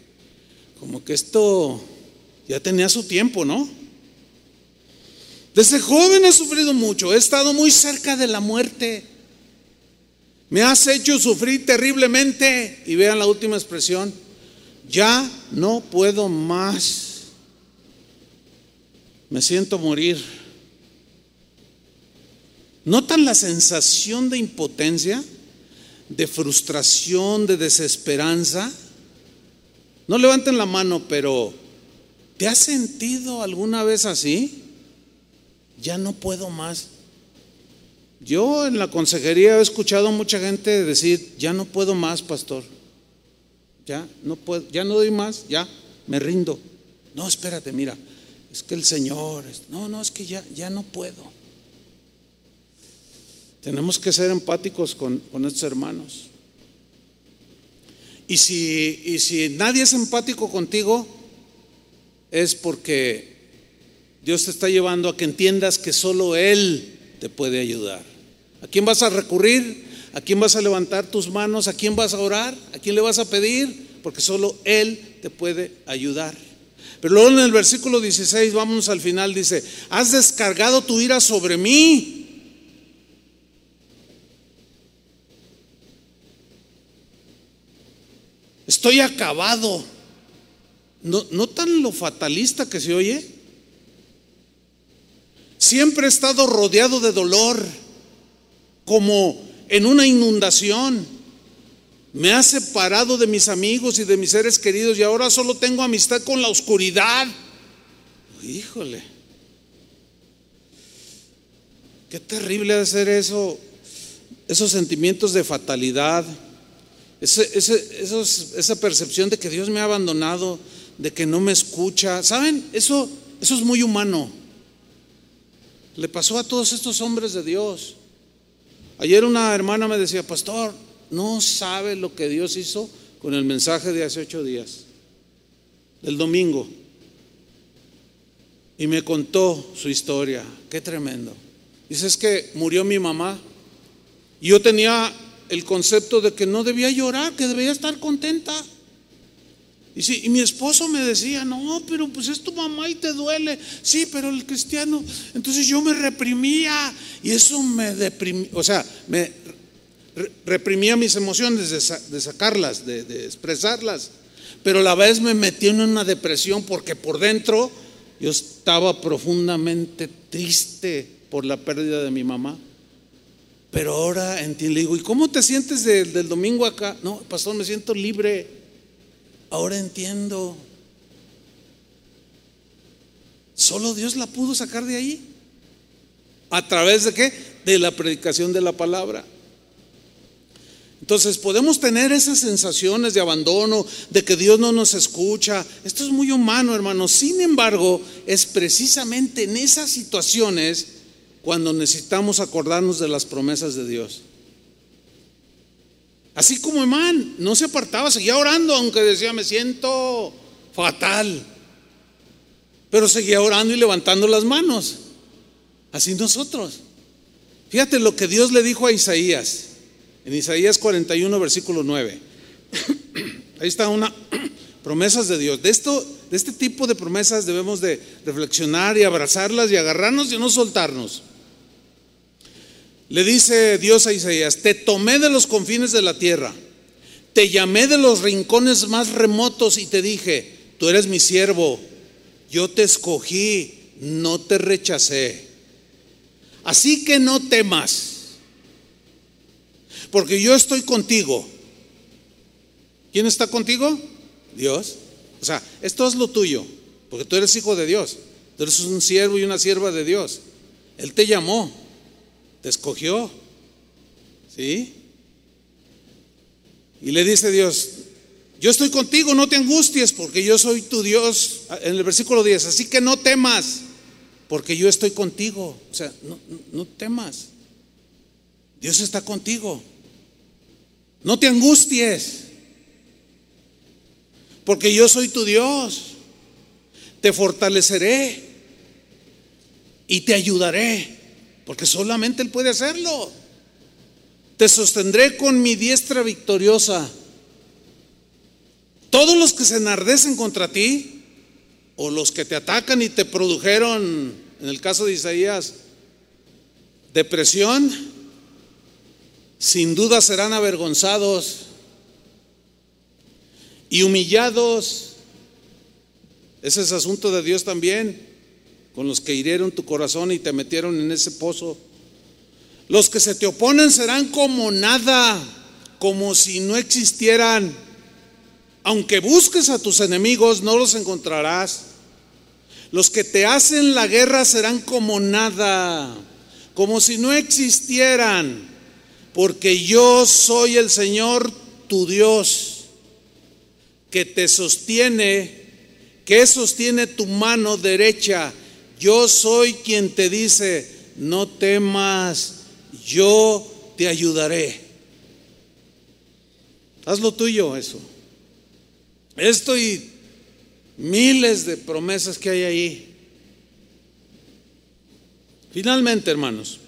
Speaker 1: como que esto ya tenía su tiempo, ¿no? Desde joven he sufrido mucho, he estado muy cerca de la muerte. Me has hecho sufrir terriblemente. Y vean la última expresión, ya no puedo más. Me siento morir. ¿Notan la sensación de impotencia, de frustración, de desesperanza? No levanten la mano, pero ¿te has sentido alguna vez así? Ya no puedo más. Yo en la consejería he escuchado a mucha gente decir, ya no puedo más, pastor. Ya no puedo, ya no doy más, ya me rindo. No, espérate, mira, es que el Señor, no, no, es que ya, ya no puedo. Tenemos que ser empáticos con, estos hermanos. Y si, y si nadie es empático contigo, es porque Dios te está llevando a que entiendas que solo Él te puede ayudar. ¿A quién vas a recurrir? ¿A quién vas a levantar tus manos? ¿A quién vas a orar? ¿A quién le vas a pedir? Porque solo Él te puede ayudar. Pero luego en el versículo 16, vamos al final, dice, has descargado tu ira sobre mí Estoy acabado. ¿No, ¿Notan lo fatalista que se oye? Siempre he estado rodeado de dolor, como en una inundación. Me ha separado de mis amigos y de mis seres queridos y ahora solo tengo amistad con la oscuridad. Híjole. Qué terrible hacer eso, esos sentimientos de fatalidad esa percepción de que Dios me ha abandonado, de que no me escucha. ¿Saben? Eso, eso es muy humano. Le pasó a todos estos hombres de Dios. Ayer una hermana me decía, pastor, no sabe lo que Dios hizo con el mensaje de hace ocho días, del domingo. Y me contó su historia. Qué tremendo. Dice, es que murió mi mamá. Y yo tenía el concepto de que no debía llorar, que debía estar contenta. Y, sí, mi esposo me decía, no, pero pues es tu mamá y te duele. Sí, pero el cristiano, entonces yo me reprimía y eso me deprimía, o sea, me reprimía mis emociones de, sacarlas, de, de, expresarlas. Pero a la vez me metí en una depresión porque por dentro yo estaba profundamente triste por la pérdida de mi mamá. Pero ahora entiendo, le digo, ¿y cómo te sientes del domingo acá? No, pastor, me siento libre. Ahora entiendo. Solo Dios la pudo sacar de ahí. ¿A través de qué? De la predicación de la palabra. Entonces podemos tener esas sensaciones de abandono, de que Dios no nos escucha. Esto es muy humano, hermano. Sin embargo, es precisamente en esas situaciones cuando necesitamos acordarnos de las promesas de Dios. Así como Emán no se apartaba, seguía orando, aunque decía, me siento fatal. Pero seguía orando y levantando las manos. Así nosotros. Fíjate lo que Dios le dijo a Isaías, en Isaías 41, versículo 9. Ahí está una promesas de Dios. De esto, de este tipo de promesas debemos de reflexionar y abrazarlas y agarrarnos y no soltarnos. Le dice Dios a Isaías, te tomé de los confines de la tierra, te llamé de los rincones más remotos y te dije, tú eres mi siervo, yo te escogí, no te rechacé. Así que no temas, porque yo estoy contigo. ¿Quién está contigo? Dios. O sea, esto es lo tuyo, porque tú eres hijo de Dios, tú eres un siervo y una sierva de Dios. Él te llamó te escogió. ¿Sí? Y le dice Dios, yo estoy contigo, no te angusties, porque yo soy tu Dios. En el versículo 10, así que no temas, porque yo estoy contigo. O sea, no, no temas. Dios está contigo. No te angusties, porque yo soy tu Dios. Te fortaleceré y te ayudaré Porque solamente Él puede hacerlo. Te sostendré con mi diestra victoriosa. Todos los que se enardecen contra ti, o los que te atacan y te produjeron, en el caso de Isaías, depresión, sin duda serán avergonzados y humillados. Ese es asunto de Dios también, con los que hirieron tu corazón y te metieron en ese pozo. Los que se te oponen serán como nada, como si no existieran. Aunque busques a tus enemigos, no los encontrarás. Los que te hacen la guerra serán como nada, como si no existieran, porque yo soy el Señor tu Dios, que te sostiene, que sostiene tu mano derecha. Yo soy quien te dice, no temas, yo te ayudaré. Haz lo tuyo eso. Esto y miles de promesas que hay ahí. Finalmente, hermanos,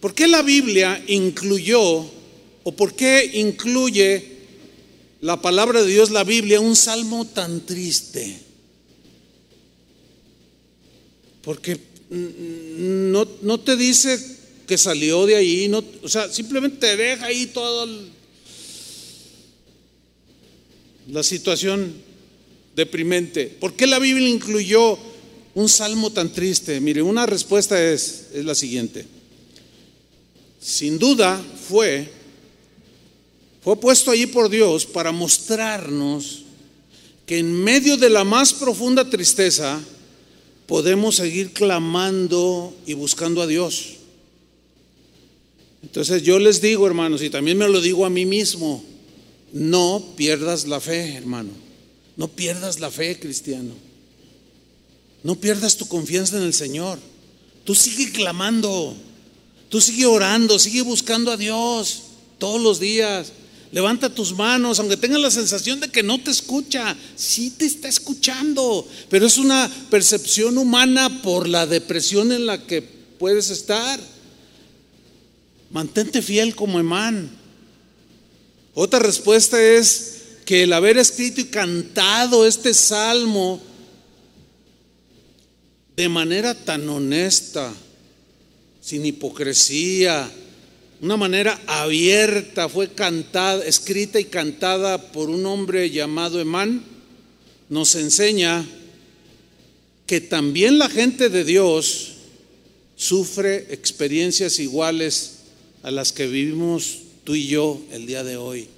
Speaker 1: ¿por qué la Biblia incluyó o por qué incluye la palabra de Dios, la Biblia, un salmo tan triste? Porque no, no te dice que salió de ahí, no, o sea, simplemente te deja ahí toda la situación deprimente. ¿Por qué la Biblia incluyó un salmo tan triste? Mire, una respuesta es, es la siguiente. Sin duda fue, fue puesto allí por Dios para mostrarnos que en medio de la más profunda tristeza podemos seguir clamando y buscando a Dios. Entonces yo les digo, hermanos, y también me lo digo a mí mismo, no pierdas la fe, hermano. No pierdas la fe, cristiano. No pierdas tu confianza en el Señor. Tú sigue clamando. Tú sigue orando, sigue buscando a Dios todos los días. Levanta tus manos, aunque tengas la sensación de que no te escucha. Sí te está escuchando, pero es una percepción humana por la depresión en la que puedes estar. Mantente fiel como Emán. Otra respuesta es que el haber escrito y cantado este salmo de manera tan honesta, sin hipocresía, una manera abierta, fue cantada, escrita y cantada por un hombre llamado Emán, nos enseña que también la gente de Dios sufre experiencias iguales a las que vivimos tú y yo el día de hoy.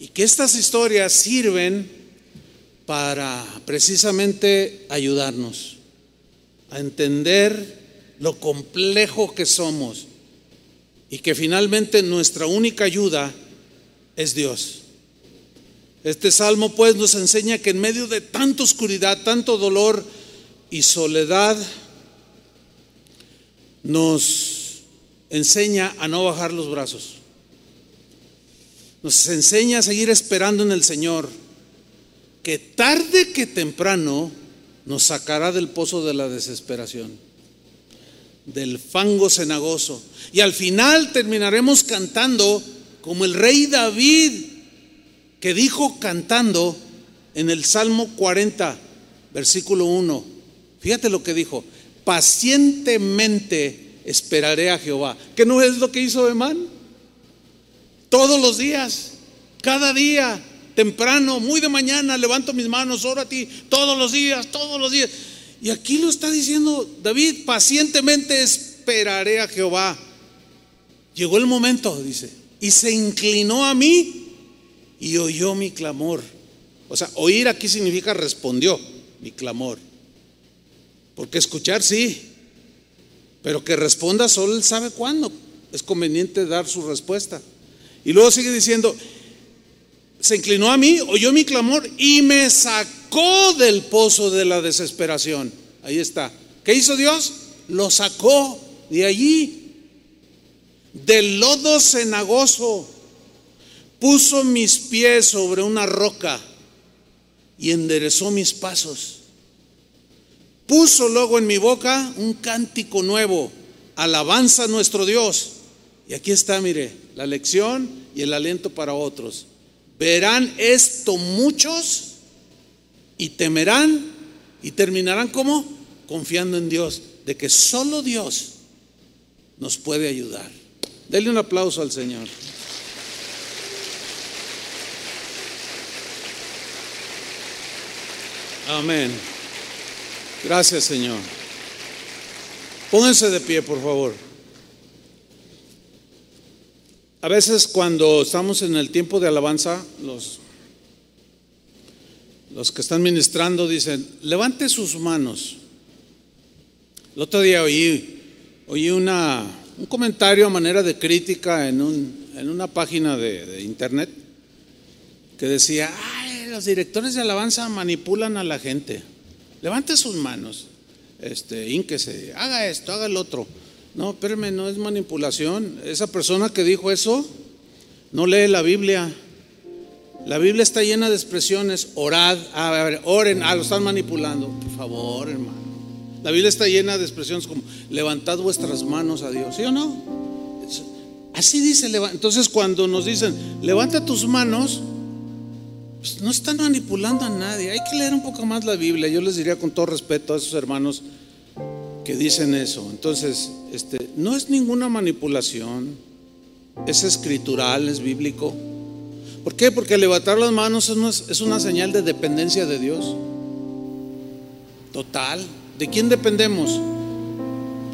Speaker 1: Y que estas historias sirven para precisamente ayudarnos a entender lo complejo que somos y que finalmente nuestra única ayuda es Dios. Este salmo pues nos enseña que en medio de tanta oscuridad, tanto dolor y soledad, nos enseña a no bajar los brazos. Nos enseña a seguir esperando en el Señor, que tarde que temprano nos sacará del pozo de la desesperación, del fango cenagoso. Y al final terminaremos cantando como el rey David, que dijo cantando en el Salmo 40, versículo 1. Fíjate lo que dijo, pacientemente esperaré a Jehová. ¿Qué no es lo que hizo Emán? Todos los días, cada día, temprano, muy de mañana, levanto mis manos, oro a ti, todos los días, todos los días. Y aquí lo está diciendo David, pacientemente esperaré a Jehová. Llegó el momento, dice, y se inclinó a mí y oyó mi clamor. O sea, oír aquí significa respondió mi clamor. Porque escuchar sí, pero que responda solo Él sabe cuándo. Es conveniente dar su respuesta. Y luego sigue diciendo, se inclinó a mí, oyó mi clamor y me sacó del pozo de la desesperación. Ahí está. ¿Qué hizo Dios? Lo sacó de allí, del lodo cenagoso. Puso mis pies sobre una roca y enderezó mis pasos. Puso luego en mi boca un cántico nuevo alabanza a nuestro Dios. Y aquí está, mire, la lección y el aliento para otros. Verán esto muchos y temerán y terminarán como confiando en Dios, de que solo Dios nos puede ayudar. Denle un aplauso al Señor. Amén. Gracias, Señor. Pónganse de pie, por favor. A veces cuando estamos en el tiempo de alabanza, los, los que están ministrando dicen, levante sus manos. El otro día oí, oí una, un comentario a manera de crítica en, un, en una página de, internet que decía, ay, los directores de alabanza manipulan a la gente. Levante sus manos, este, ínquese, haga esto, haga el otro. No, espérame, no es manipulación. Esa persona que dijo eso no lee la Biblia. La Biblia está llena de expresiones. Orad, a ver, oren, ah, lo están manipulando. Por favor, hermano. La Biblia está llena de expresiones como levantad vuestras manos a Dios. ¿Sí o no? Así dice. Entonces, cuando nos dicen levanta tus manos, pues no están manipulando a nadie. Hay que leer un poco más la Biblia. Yo les diría con todo respeto a esos hermanos que dicen eso. Entonces, este, no es ninguna manipulación, es escritural, es bíblico. ¿Por qué? Porque levantar las manos es una, señal de dependencia de Dios. Total. ¿De quién dependemos?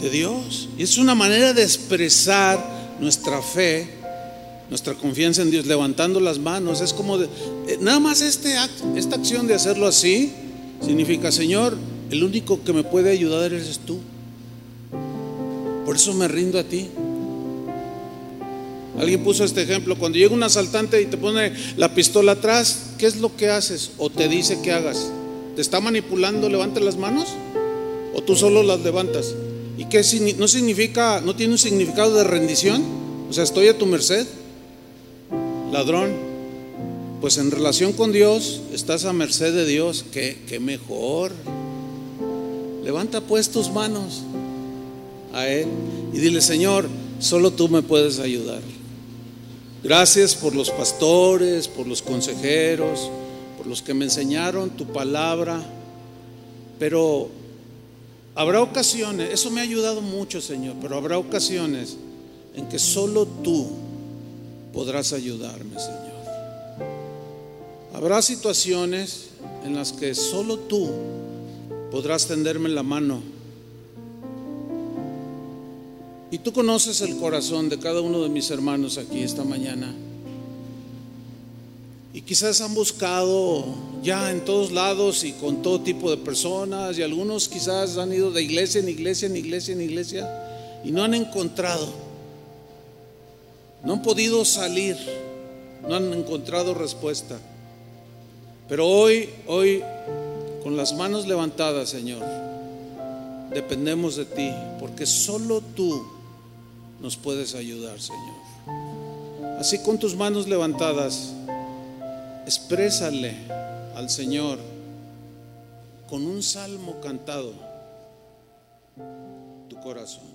Speaker 1: De Dios. Y es una manera de expresar nuestra fe nuestra confianza en Dios, levantando las manos. Es como, de, eh, nada más este acto, esta acción de hacerlo así, significa, Señor, el único que me puede ayudar eres tú. Por eso me rindo a ti. Alguien puso este ejemplo, cuando llega un asaltante y te pone la pistola atrás, ¿qué es lo que haces? O te dice que hagas. ¿Te está manipulando, levanta las manos? ¿O tú solo las levantas? ¿Y qué no significa, no tiene un significado de rendición? O sea, estoy a tu merced ladrón, pues en relación con Dios estás a merced de Dios, que, mejor. Levanta pues tus manos a Él y dile, Señor, solo tú me puedes ayudar. Gracias por los pastores, por los consejeros, por los que me enseñaron tu palabra, pero habrá ocasiones, eso me ha ayudado mucho, Señor, pero habrá ocasiones en que solo tú podrás ayudarme, Señor. Habrá situaciones en las que solo tú podrás tenderme la mano. Y tú conoces el corazón de cada uno de mis hermanos aquí esta mañana. Y quizás han buscado ya en todos lados y con todo tipo de personas y algunos quizás han ido de iglesia en iglesia, en iglesia, en iglesia y no han encontrado no han podido salir, no han encontrado respuesta. Pero hoy, hoy, con las manos levantadas, Señor, dependemos de ti, porque solo tú nos puedes ayudar, Señor. Así con tus manos levantadas, exprésale al Señor con un salmo cantado tu corazón.